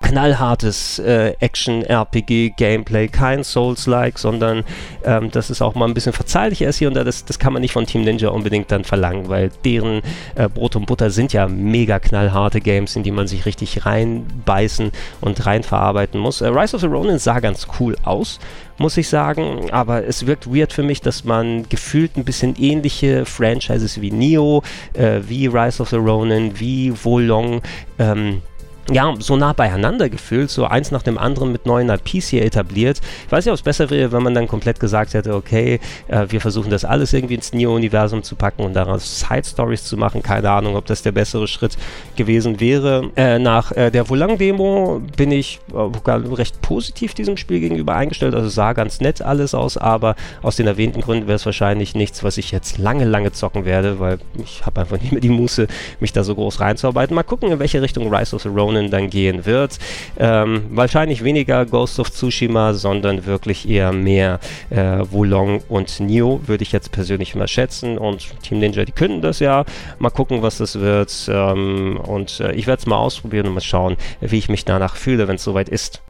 Speaker 1: knallhartes äh, Action-RPG-Gameplay, kein Souls-like, sondern ähm, dass es auch mal ein bisschen verzeihlicher ist hier und da. Das, das kann man nicht von Team Ninja unbedingt dann verlangen, weil deren äh, Brot und Butter sind ja mega knallharte Games, in die man sich richtig reinbeißen und reinverarbeiten muss. Äh, Rise of the Ronin sah ganz cool aus, muss ich sagen, aber es wirkt weird für mich, dass man gefühlt ein bisschen ähnliche Franchises wie Neo, äh, wie Rise of the Ronin, wie Wolong, ähm, ja, so nah beieinander gefühlt, so eins nach dem anderen mit neuen IPs hier etabliert. Ich weiß nicht, ob es besser wäre, wenn man dann komplett gesagt hätte, okay, äh, wir versuchen das alles irgendwie ins Neo-Universum zu packen und daraus Side-Stories zu machen. Keine Ahnung, ob das der bessere Schritt gewesen wäre. Äh, nach äh, der Volang-Demo bin ich äh, recht positiv diesem Spiel gegenüber eingestellt. Also sah ganz nett alles aus, aber aus den erwähnten Gründen wäre es wahrscheinlich nichts, was ich jetzt lange, lange zocken werde, weil ich habe einfach nicht mehr die Muße, mich da so groß reinzuarbeiten. Mal gucken, in welche Richtung Rise of the Ronin Missionen dann gehen wird. Ähm, wahrscheinlich weniger Ghost of Tsushima, sondern wirklich eher mehr äh, Wulong und Neo, würde ich jetzt persönlich mal schätzen. Und Team Ninja, die können das ja. Mal gucken, was das wird. Ähm, und äh, ich werde es mal ausprobieren und mal schauen, wie ich mich danach fühle, wenn es soweit ist.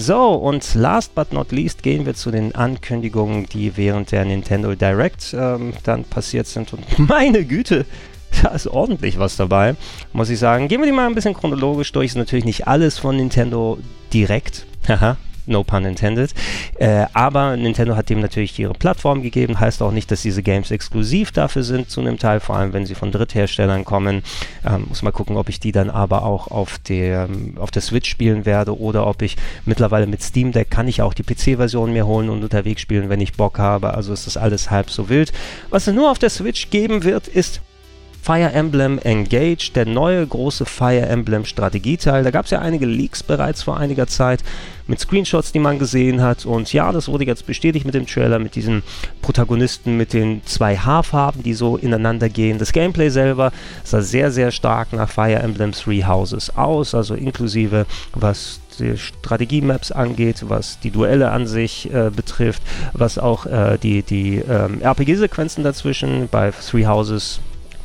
Speaker 1: So, und last but not least gehen wir zu den Ankündigungen, die während der Nintendo Direct ähm, dann passiert sind. Und [laughs] meine Güte, [laughs] da ist ordentlich was dabei, muss ich sagen. Gehen wir die mal ein bisschen chronologisch durch. Ist natürlich nicht alles von Nintendo direkt. Haha, no pun intended. Äh, aber Nintendo hat dem natürlich ihre Plattform gegeben, heißt auch nicht, dass diese Games exklusiv dafür sind, zu einem Teil, vor allem wenn sie von Drittherstellern kommen. Ähm, muss mal gucken, ob ich die dann aber auch auf der, auf der Switch spielen werde oder ob ich mittlerweile mit Steam Deck kann ich auch die PC-Version mir holen und unterwegs spielen, wenn ich Bock habe. Also ist das alles halb so wild. Was es nur auf der Switch geben wird, ist Fire Emblem Engage, der neue große Fire Emblem Strategieteil. Da gab es ja einige Leaks bereits vor einiger Zeit mit Screenshots, die man gesehen hat. Und ja, das wurde jetzt bestätigt mit dem Trailer, mit diesen Protagonisten mit den zwei Haarfarben, die so ineinander gehen. Das Gameplay selber sah sehr, sehr stark nach Fire Emblem Three Houses aus, also inklusive was die Strategiemaps angeht, was die Duelle an sich äh, betrifft, was auch äh, die, die ähm, RPG-Sequenzen dazwischen bei Three Houses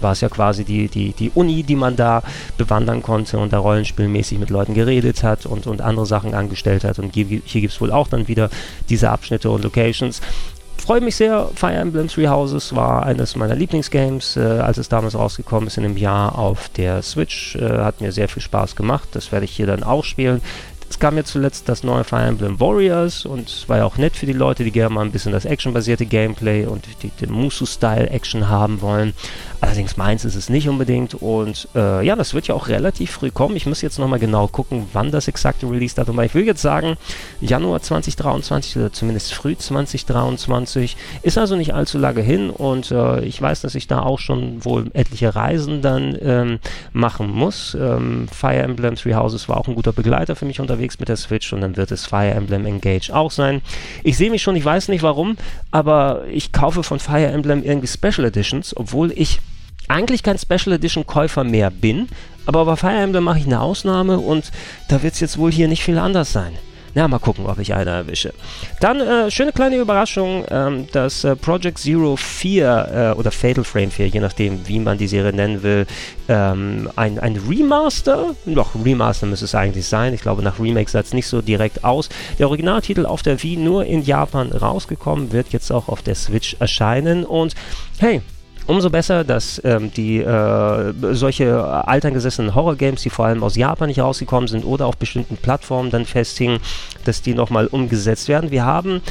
Speaker 1: war es ja quasi die, die, die Uni, die man da bewandern konnte und da rollenspielmäßig mit Leuten geredet hat und, und andere Sachen angestellt hat. Und hier, gibt es wohl auch dann wieder diese Abschnitte und Locations freue mich sehr. Fire Emblem Three Houses war eines meiner Lieblingsgames, äh, als es damals rausgekommen ist in einem Jahr auf der Switch. Äh, hat mir sehr viel Spaß gemacht. Das werde ich hier dann auch spielen. Es kam ja zuletzt das neue Fire Emblem Warriors und es war ja auch nett für die Leute, die gerne mal ein bisschen das actionbasierte Gameplay und die, den Musu-Style-Action haben wollen. Allerdings meins ist es nicht unbedingt und äh, ja, das wird ja auch relativ früh kommen. Ich muss jetzt nochmal genau gucken, wann das exakte Release-Datum war. Ich will jetzt sagen Januar 2023 oder zumindest früh 2023. Ist also nicht allzu lange hin und äh, ich weiß, dass ich da auch schon wohl etliche Reisen dann ähm, machen muss. Ähm, Fire Emblem Three Houses war auch ein guter Begleiter für mich unterwegs unterwegs mit der Switch und dann wird es Fire Emblem Engage auch sein. Ich sehe mich schon, ich weiß nicht warum, aber ich kaufe von Fire Emblem irgendwie Special Editions, obwohl ich eigentlich kein Special Edition Käufer mehr bin, aber bei Fire Emblem mache ich eine Ausnahme und da wird es jetzt wohl hier nicht viel anders sein. Na, mal gucken, ob ich eine erwische. Dann, äh, schöne kleine Überraschung, ähm, dass äh, Project Zero 4 äh, oder Fatal Frame 4, je nachdem, wie man die Serie nennen will, ähm, ein, ein Remaster, doch, Remaster müsste es eigentlich sein. Ich glaube, nach Remake sah es nicht so direkt aus. Der Originaltitel auf der Wii nur in Japan rausgekommen, wird jetzt auch auf der Switch erscheinen und hey, Umso besser, dass ähm, die äh, solche alteingesessenen Horror-Games, die vor allem aus Japan nicht rausgekommen sind oder auf bestimmten Plattformen dann festhingen, dass die nochmal umgesetzt werden. Wir haben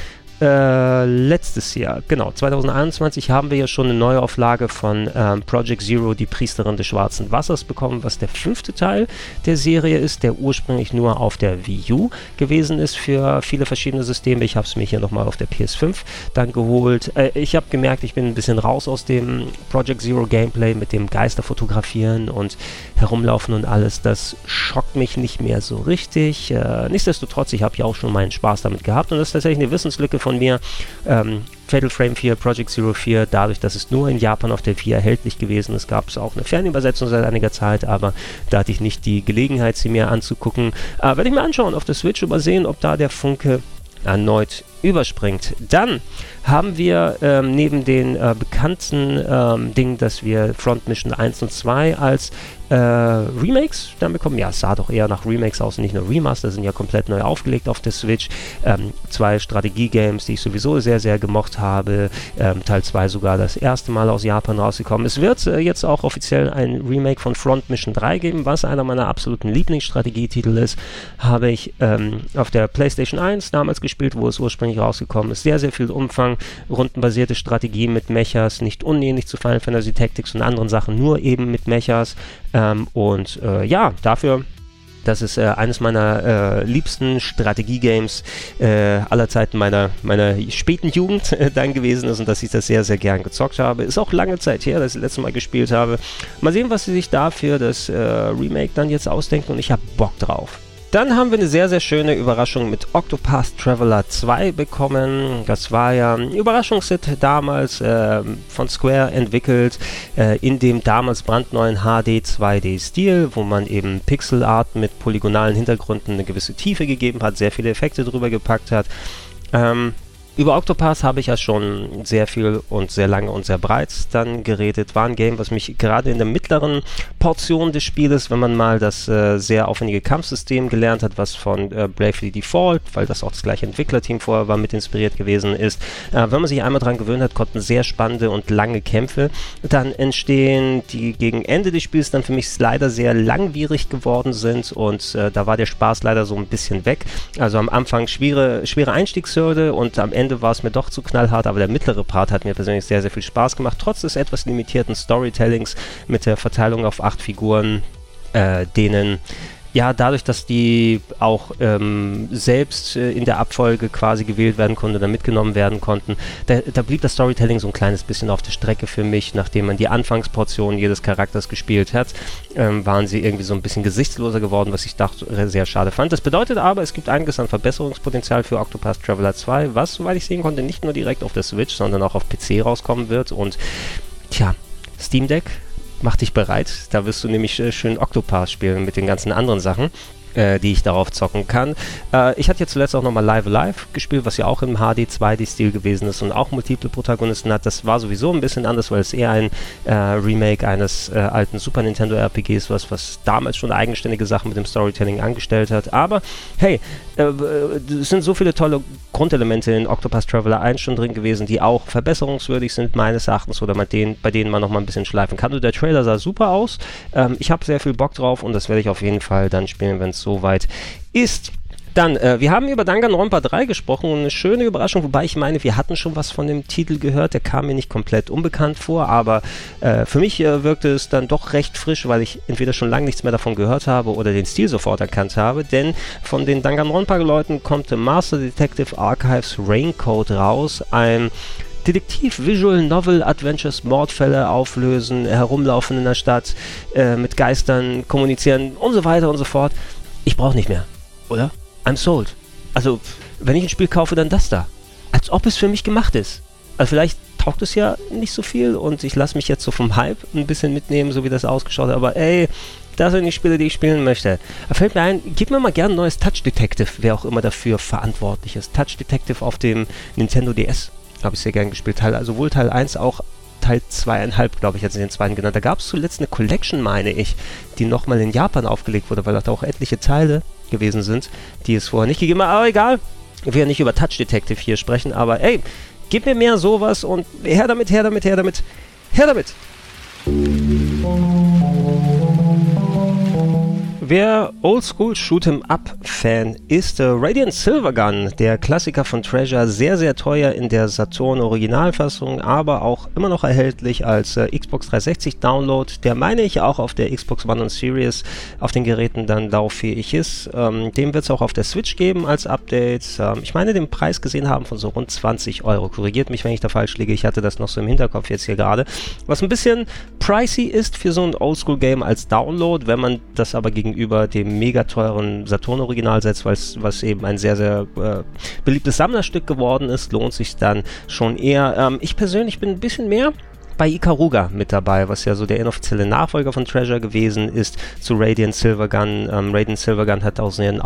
Speaker 1: äh, letztes Jahr, genau, 2021 haben wir ja schon eine Neuauflage von ähm, Project Zero, die Priesterin des schwarzen Wassers, bekommen, was der fünfte Teil der Serie ist, der ursprünglich nur auf der Wii U gewesen ist für viele verschiedene Systeme. Ich habe es mir hier nochmal auf der PS5 dann geholt. Äh, ich habe gemerkt, ich bin ein bisschen raus aus dem Project Zero Gameplay mit dem Geister fotografieren und herumlaufen und alles. Das schockt mich nicht mehr so richtig. Äh, nichtsdestotrotz, ich habe ja auch schon meinen Spaß damit gehabt und das ist tatsächlich eine Wissenslücke von mir. Ähm, Fatal Frame 4, Project Zero 4, dadurch, dass es nur in Japan auf der 4 erhältlich gewesen ist, gab es auch eine Fernübersetzung seit einiger Zeit, aber da hatte ich nicht die Gelegenheit, sie mir anzugucken. Äh, Werde ich mir anschauen auf der Switch, übersehen, ob da der Funke erneut überspringt. Dann haben wir ähm, neben den äh, bekannten ähm, Dingen, dass wir Front Mission 1 und 2 als äh, Remakes dann bekommen. Ja, es sah doch eher nach Remakes aus, nicht nur Remaster, sind ja komplett neu aufgelegt auf der Switch. Ähm, zwei Strategie-Games, die ich sowieso sehr, sehr gemocht habe. Ähm, Teil 2 sogar das erste Mal aus Japan rausgekommen. Es wird äh, jetzt auch offiziell ein Remake von Front Mission 3 geben, was einer meiner absoluten Lieblingsstrategietitel ist. Habe ich ähm, auf der PlayStation 1 damals gespielt, wo es ursprünglich rausgekommen ist. Sehr, sehr viel Umfang rundenbasierte Strategie mit Mechas, nicht unähnlich zu Final Fantasy Tactics und anderen Sachen, nur eben mit Mechas. Ähm, und äh, ja, dafür das ist äh, eines meiner äh, liebsten Strategie-Games äh, aller Zeiten meiner, meiner späten Jugend äh, dann gewesen ist und dass ich das sehr, sehr gern gezockt habe. Ist auch lange Zeit her, dass ich das letzte Mal gespielt habe. Mal sehen, was sie sich da für das äh, Remake dann jetzt ausdenken und ich habe Bock drauf. Dann haben wir eine sehr, sehr schöne Überraschung mit Octopath Traveler 2 bekommen. Das war ja ein Überraschungshit damals äh, von Square entwickelt, äh, in dem damals brandneuen HD 2D-Stil, wo man eben Pixel Art mit polygonalen Hintergründen eine gewisse Tiefe gegeben hat, sehr viele Effekte drüber gepackt hat. Ähm, über Octopath habe ich ja schon sehr viel und sehr lange und sehr breit dann geredet. War ein Game, was mich gerade in der mittleren Portion des Spieles, wenn man mal das äh, sehr aufwendige Kampfsystem gelernt hat, was von äh, Bravely Default, weil das auch das gleiche Entwicklerteam vorher war, mit inspiriert gewesen ist. Äh, wenn man sich einmal daran gewöhnt hat, konnten sehr spannende und lange Kämpfe dann entstehen, die gegen Ende des Spiels dann für mich leider sehr langwierig geworden sind und äh, da war der Spaß leider so ein bisschen weg. Also am Anfang schwere, schwere Einstiegshürde und am Ende Ende war es mir doch zu knallhart, aber der mittlere Part hat mir persönlich sehr, sehr viel Spaß gemacht, trotz des etwas limitierten Storytellings mit der Verteilung auf acht Figuren, äh, denen ja, dadurch, dass die auch ähm, selbst äh, in der Abfolge quasi gewählt werden konnten oder mitgenommen werden konnten, da, da, blieb das Storytelling so ein kleines bisschen auf der Strecke für mich. Nachdem man die Anfangsportion jedes Charakters gespielt hat, ähm, waren sie irgendwie so ein bisschen gesichtsloser geworden, was ich dachte, sehr schade fand. Das bedeutet aber, es gibt einiges an Verbesserungspotenzial für Octopath Traveler 2, was, soweit ich sehen konnte, nicht nur direkt auf der Switch, sondern auch auf PC rauskommen wird. Und tja, Steam Deck mach dich bereit. Da wirst du nämlich äh, schön Octopath spielen mit den ganzen anderen Sachen äh, die ich darauf zocken kann. Äh, ich hatte jetzt zuletzt auch nochmal Live Live gespielt, was ja auch im HD 2D-Stil gewesen ist und auch multiple Protagonisten hat. Das war sowieso ein bisschen anders, weil es eher ein äh, Remake eines äh, alten Super Nintendo RPGs war, was damals schon eigenständige Sachen mit dem Storytelling angestellt hat. Aber hey, äh, es sind so viele tolle Grundelemente in Octopath Traveler 1 schon drin gewesen, die auch verbesserungswürdig sind, meines Erachtens, oder mit denen, bei denen man nochmal ein bisschen schleifen kann. Und der Trailer sah super aus. Ähm, ich habe sehr viel Bock drauf und das werde ich auf jeden Fall dann spielen, wenn es soweit ist. Dann, äh, wir haben über Danganronpa 3 gesprochen und eine schöne Überraschung, wobei ich meine, wir hatten schon was von dem Titel gehört, der kam mir nicht komplett unbekannt vor, aber äh, für mich äh, wirkte es dann doch recht frisch, weil ich entweder schon lange nichts mehr davon gehört habe oder den Stil sofort erkannt habe, denn von den Danganronpa-Leuten kommt Master Detective Archives Raincoat raus, ein Detektiv, Visual Novel, Adventures, Mordfälle auflösen, herumlaufen in der Stadt, äh, mit Geistern kommunizieren und so weiter und so fort ich brauche nicht mehr, oder? I'm sold. Also, wenn ich ein Spiel kaufe, dann das da. Als ob es für mich gemacht ist. Also vielleicht taugt es ja nicht so viel und ich lasse mich jetzt so vom Hype ein bisschen mitnehmen, so wie das ausgeschaut hat. Aber ey, das sind die Spiele, die ich spielen möchte. Da fällt mir ein, gib mir mal gerne ein neues Touch Detective, wer auch immer dafür verantwortlich ist. Touch Detective auf dem Nintendo DS. Habe ich sehr gern gespielt. Teil, also sowohl Teil 1 auch Teil 2,5, glaube ich, jetzt in den zweiten genannt. Da gab es zuletzt eine Collection, meine ich, die nochmal in Japan aufgelegt wurde, weil da auch etliche Teile gewesen sind, die es vorher nicht gegeben hat. Aber egal, will ja nicht über Touch Detective hier sprechen, aber ey, gib mir mehr sowas und her damit, her damit, her damit, her damit. Wer Oldschool Shoot'em Up Fan ist, äh, Radiant Silvergun, der Klassiker von Treasure, sehr sehr teuer in der Saturn Originalfassung, aber auch immer noch erhältlich als äh, Xbox 360 Download, der meine ich auch auf der Xbox One und Series auf den Geräten dann lauffähig ist. Ähm, dem wird es auch auf der Switch geben als Update. Ähm, ich meine den Preis gesehen haben von so rund 20 Euro. Korrigiert mich, wenn ich da falsch liege. Ich hatte das noch so im Hinterkopf jetzt hier gerade. Was ein bisschen pricey ist für so ein Oldschool Game als Download, wenn man das aber gegen gegenüber dem mega teuren Saturn-Original setzt, was eben ein sehr, sehr äh, beliebtes Sammlerstück geworden ist, lohnt sich dann schon eher. Ähm, ich persönlich bin ein bisschen mehr bei Ikaruga mit dabei, was ja so der inoffizielle Nachfolger von Treasure gewesen ist zu Radiant Silvergun. Ähm, Radiant Silvergun hat auch ein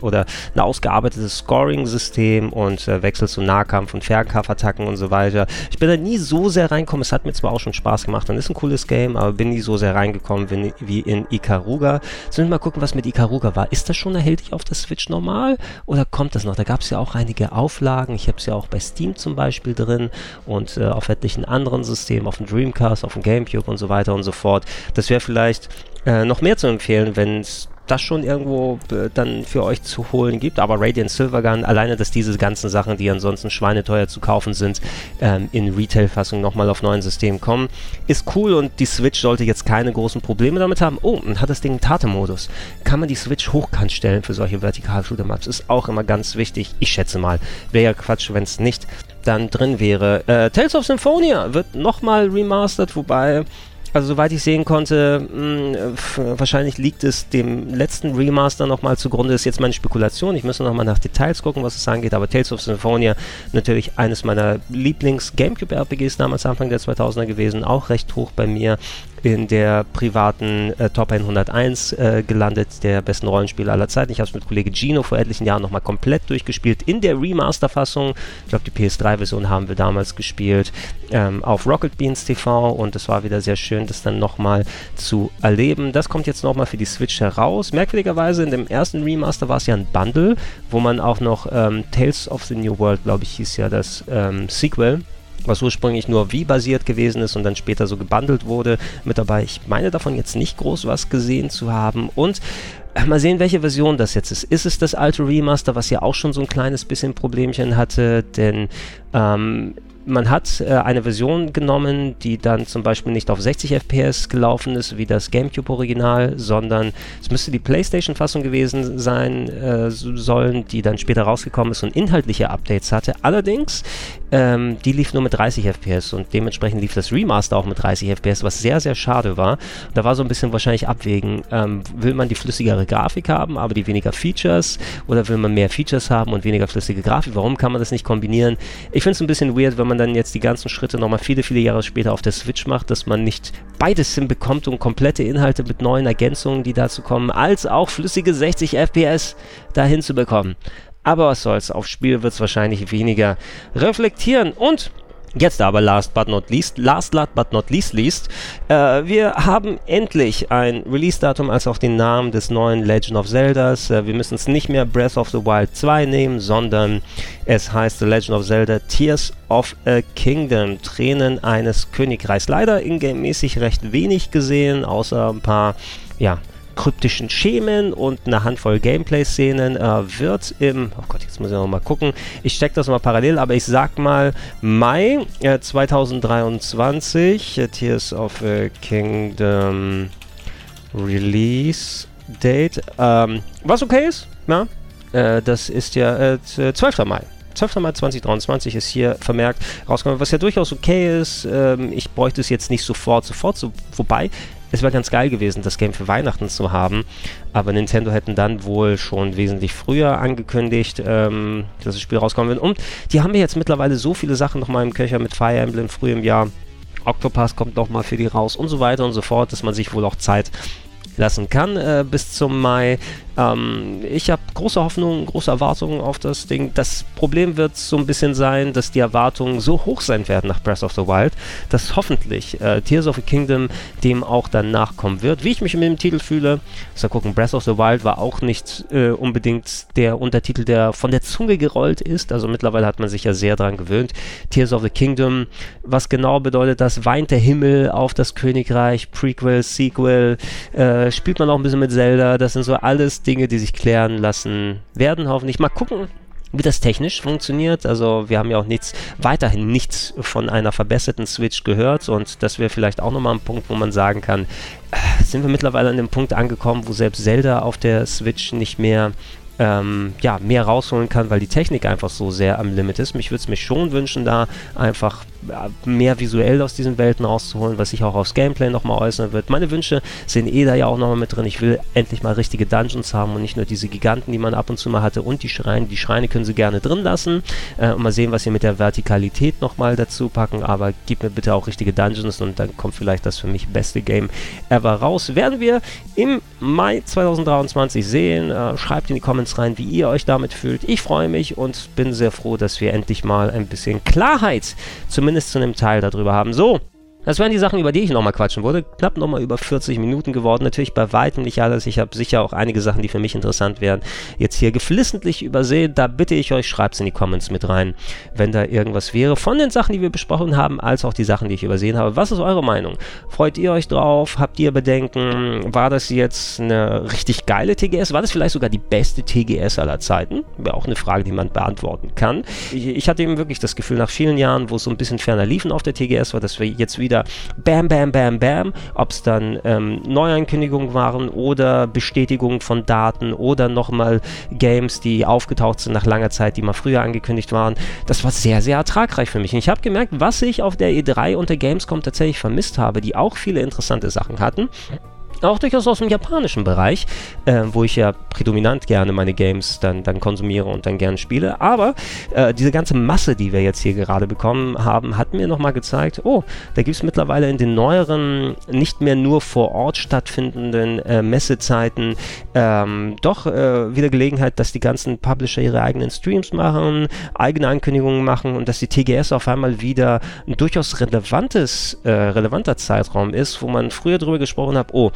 Speaker 1: oder ein ausgearbeitetes Scoring-System und äh, wechselt zu Nahkampf- und Fernkampfattacken und so weiter. Ich bin da nie so sehr reingekommen. Es hat mir zwar auch schon Spaß gemacht und ist ein cooles Game, aber bin nie so sehr reingekommen wie, wie in Ikaruga. Sollen wir mal gucken, was mit Ikaruga war. Ist das schon erhältlich auf der Switch normal oder kommt das noch? Da gab es ja auch einige Auflagen. Ich habe es ja auch bei Steam zum Beispiel drin und äh, auf etlichen anderen Systemen System, auf dem Dreamcast, auf dem Gamecube und so weiter und so fort. Das wäre vielleicht äh, noch mehr zu empfehlen, wenn es das schon irgendwo äh, dann für euch zu holen gibt. Aber Radiant Silvergun, alleine, dass diese ganzen Sachen, die ansonsten schweineteuer zu kaufen sind, ähm, in Retail-Fassung nochmal auf neuen Systemen kommen, ist cool und die Switch sollte jetzt keine großen Probleme damit haben. Oh, und hat das Ding Tate-Modus. Kann man die Switch hochkant stellen für solche Vertikal-Shooter-Maps? Ist auch immer ganz wichtig. Ich schätze mal. Wäre ja Quatsch, wenn es nicht dann drin wäre. Äh, Tales of Symphonia wird nochmal remastered, wobei also soweit ich sehen konnte, mh, hm, wahrscheinlich liegt es dem letzten Remaster nochmal zugrunde. Das ist jetzt meine Spekulation. Ich müsste nochmal nach Details gucken, was es angeht. Aber Tales of Symphonia natürlich eines meiner Lieblings-Gamecube-RPGs damals Anfang der 2000er gewesen. Auch recht hoch bei mir in der privaten äh, Top 101 äh, gelandet, der besten Rollenspiele aller Zeiten. Ich habe es mit Kollege Gino vor etlichen Jahren nochmal komplett durchgespielt in der Remaster-Fassung. Ich glaube, die PS3-Version haben wir damals gespielt ähm, auf Rocket Beans TV und es war wieder sehr schön, das dann nochmal zu erleben. Das kommt jetzt nochmal für die Switch heraus. Merkwürdigerweise in dem ersten Remaster war es ja ein Bundle, wo man auch noch ähm, Tales of the New World, glaube ich, hieß ja das ähm, Sequel was ursprünglich nur Wii-basiert gewesen ist und dann später so gebundelt wurde, mit dabei. Ich meine davon jetzt nicht groß was gesehen zu haben. Und äh, mal sehen, welche Version das jetzt ist. Ist es das alte Remaster, was ja auch schon so ein kleines bisschen Problemchen hatte? Denn ähm, man hat äh, eine Version genommen, die dann zum Beispiel nicht auf 60 FPS gelaufen ist, wie das GameCube-Original, sondern es müsste die PlayStation-Fassung gewesen sein äh, sollen, die dann später rausgekommen ist und inhaltliche Updates hatte. Allerdings, ähm, die lief nur mit 30 FPS und dementsprechend lief das Remaster auch mit 30 FPS, was sehr, sehr schade war. Da war so ein bisschen wahrscheinlich abwägen, ähm, will man die flüssigere Grafik haben, aber die weniger Features oder will man mehr Features haben und weniger flüssige Grafik? Warum kann man das nicht kombinieren? Ich finde es ein bisschen weird, wenn man dann jetzt die ganzen Schritte nochmal viele, viele Jahre später auf der Switch macht, dass man nicht beides hinbekommt und komplette Inhalte mit neuen Ergänzungen, die dazu kommen, als auch flüssige 60 FPS dahin zu bekommen. Aber was soll's, auf Spiel wird es wahrscheinlich weniger reflektieren und Jetzt aber last but not least, last but not least, least äh, wir haben endlich ein Release-Datum als auch den Namen des neuen Legend of Zeldas. Äh, wir müssen es nicht mehr Breath of the Wild 2 nehmen, sondern es heißt The Legend of Zelda Tears of a Kingdom, Tränen eines Königreichs. Leider ingame-mäßig recht wenig gesehen, außer ein paar ja, kryptischen Schemen und eine Handvoll Gameplay-Szenen äh, wird im, oh Gott, jetzt muss ich noch mal gucken, ich stecke das mal parallel, aber ich sag mal Mai äh, 2023, äh, Tears of a Kingdom Release Date, ähm, was okay ist, ja, äh, das ist ja 12. Äh, Mai. 12. Mai 2023 ist hier vermerkt rausgekommen, was ja durchaus okay ist. Ähm, ich bräuchte es jetzt nicht sofort, sofort, so, wobei es wäre ganz geil gewesen, das Game für Weihnachten zu haben, aber Nintendo hätten dann wohl schon wesentlich früher angekündigt, ähm, dass das Spiel rauskommen wird. Und die haben jetzt mittlerweile so viele Sachen nochmal im Köcher mit Fire Emblem früh im Jahr. Octopass kommt nochmal für die raus und so weiter und so fort, dass man sich wohl auch Zeit lassen kann äh, bis zum Mai. Ähm, ich habe große Hoffnungen, große Erwartungen auf das Ding. Das Problem wird so ein bisschen sein, dass die Erwartungen so hoch sein werden nach Breath of the Wild, dass hoffentlich äh, Tears of the Kingdom dem auch dann nachkommen wird. Wie ich mich mit dem Titel fühle, ja gucken, Breath of the Wild war auch nicht äh, unbedingt der Untertitel, der von der Zunge gerollt ist. Also mittlerweile hat man sich ja sehr daran gewöhnt. Tears of the Kingdom, was genau bedeutet das? Weint der Himmel auf das Königreich, Prequel, Sequel, äh, spielt man auch ein bisschen mit Zelda. Das sind so alles Dinge, die sich klären lassen werden, hoffentlich. Mal gucken, wie das technisch funktioniert. Also wir haben ja auch nichts, weiterhin nichts von einer verbesserten Switch gehört und das wäre vielleicht auch nochmal ein Punkt, wo man sagen kann, äh, sind wir mittlerweile an dem Punkt angekommen, wo selbst Zelda auf der Switch nicht mehr ähm, ja, mehr rausholen kann, weil die Technik einfach so sehr am Limit ist. Mich würde es mich schon wünschen, da einfach mehr visuell aus diesen Welten rauszuholen, was sich auch aufs Gameplay nochmal äußern wird. Meine Wünsche sind eh da ja auch nochmal mit drin. Ich will endlich mal richtige Dungeons haben und nicht nur diese Giganten, die man ab und zu mal hatte und die Schreine. Die Schreine können sie gerne drin lassen äh, und mal sehen, was sie mit der Vertikalität nochmal dazu packen, aber gib mir bitte auch richtige Dungeons und dann kommt vielleicht das für mich beste Game ever raus. Werden wir im Mai 2023 sehen. Äh, schreibt in die Comments rein, wie ihr euch damit fühlt. Ich freue mich und bin sehr froh, dass wir endlich mal ein bisschen Klarheit zumindest zumindest zu einem Teil darüber haben. So, das wären die Sachen, über die ich nochmal quatschen würde. Knapp nochmal über 40 Minuten geworden. Natürlich bei weitem nicht alles. Ich habe sicher auch einige Sachen, die für mich interessant wären, jetzt hier geflissentlich übersehen. Da bitte ich euch, schreibt es in die Comments mit rein, wenn da irgendwas wäre. Von den Sachen, die wir besprochen haben, als auch die Sachen, die ich übersehen habe. Was ist eure Meinung? Freut ihr euch drauf? Habt ihr Bedenken? War das jetzt eine richtig geile TGS? War das vielleicht sogar die beste TGS aller Zeiten? Wäre auch eine Frage, die man beantworten kann. Ich, ich hatte eben wirklich das Gefühl, nach vielen Jahren, wo es so ein bisschen ferner liefen auf der TGS, war, dass wir jetzt wieder wieder Bam, Bam, Bam, Bam, ob es dann ähm, Neuankündigungen waren oder Bestätigungen von Daten oder nochmal Games, die aufgetaucht sind nach langer Zeit, die mal früher angekündigt waren. Das war sehr, sehr ertragreich für mich. Und ich habe gemerkt, was ich auf der E3 und der Gamescom tatsächlich vermisst habe, die auch viele interessante Sachen hatten auch durchaus aus dem japanischen Bereich, äh, wo ich ja prädominant gerne meine Games dann, dann konsumiere und dann gerne spiele. Aber äh, diese ganze Masse, die wir jetzt hier gerade bekommen haben, hat mir nochmal gezeigt, oh, da gibt es mittlerweile in den neueren, nicht mehr nur vor Ort stattfindenden äh, Messezeiten ähm, doch äh, wieder Gelegenheit, dass die ganzen Publisher ihre eigenen Streams machen, eigene Ankündigungen machen und dass die TGS auf einmal wieder ein durchaus relevantes, äh, relevanter Zeitraum ist, wo man früher darüber gesprochen hat, oh,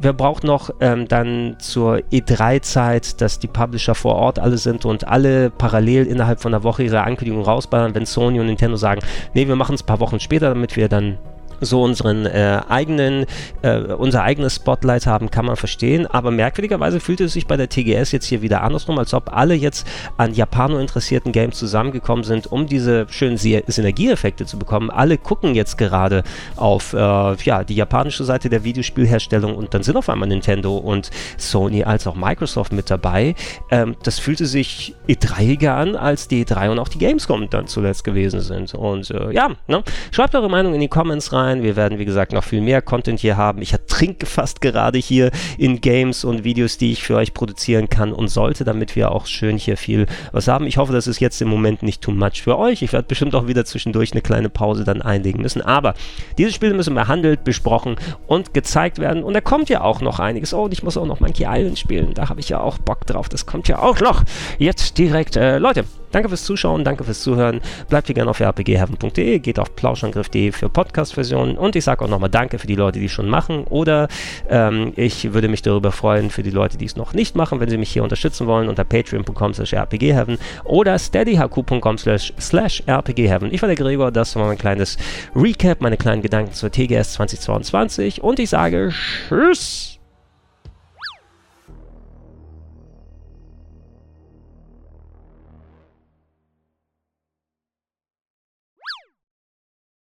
Speaker 1: wer braucht noch ähm, dann zur E3-Zeit, dass die Publisher vor Ort alle sind und alle parallel innerhalb von einer Woche ihre Ankündigung rausballern, wenn Sony und Nintendo sagen, nee, wir machen es ein paar Wochen später, damit wir dann so unseren äh, eigenen, äh, unser eigenes Spotlight haben, kann man verstehen. Aber merkwürdigerweise fühlt es sich bei der TGS jetzt hier wieder andersrum, als ob alle jetzt an Japano-interessierten Games zusammengekommen sind, um diese schönen Synergieeffekte zu bekommen. Alle gucken jetzt gerade auf äh, ja, die japanische Seite der Videospielherstellung und dann sind auf einmal Nintendo und Sony als auch Microsoft mit dabei. Ähm, das fühlte sich E3iger an, als die E3 und auch die Gamescom dann zuletzt gewesen sind. Und äh, ja, ne? schreibt eure Meinung in die Comments rein sein. Wir werden, wie gesagt, noch viel mehr Content hier haben. Ich ertrinke fast gerade hier in Games und Videos, die ich für euch produzieren kann und sollte, damit wir auch schön hier viel was haben. Ich hoffe, das ist jetzt im Moment nicht too much für euch. Ich werde bestimmt auch wieder zwischendurch eine kleine Pause dann einlegen müssen. Aber diese Spiele müssen behandelt, besprochen und gezeigt werden. Und da kommt ja auch noch einiges. Oh, und ich muss auch noch Monkey Island spielen. Da habe ich ja auch Bock drauf. Das kommt ja auch noch jetzt direkt. Äh, Leute, Danke fürs Zuschauen, danke fürs Zuhören. Bleibt hier gerne auf rpgheaven.de, geht auf plauschangriff.de für Podcast-Versionen und ich sage auch nochmal Danke für die Leute, die es schon machen oder ähm, ich würde mich darüber freuen für die Leute, die es noch nicht machen, wenn sie mich hier unterstützen wollen unter patreon.com slash rpgheaven oder steadyhq.com slash rpgheaven. Ich war der Gregor, das war mein kleines Recap, meine kleinen Gedanken zur TGS 2022 und ich sage Tschüss!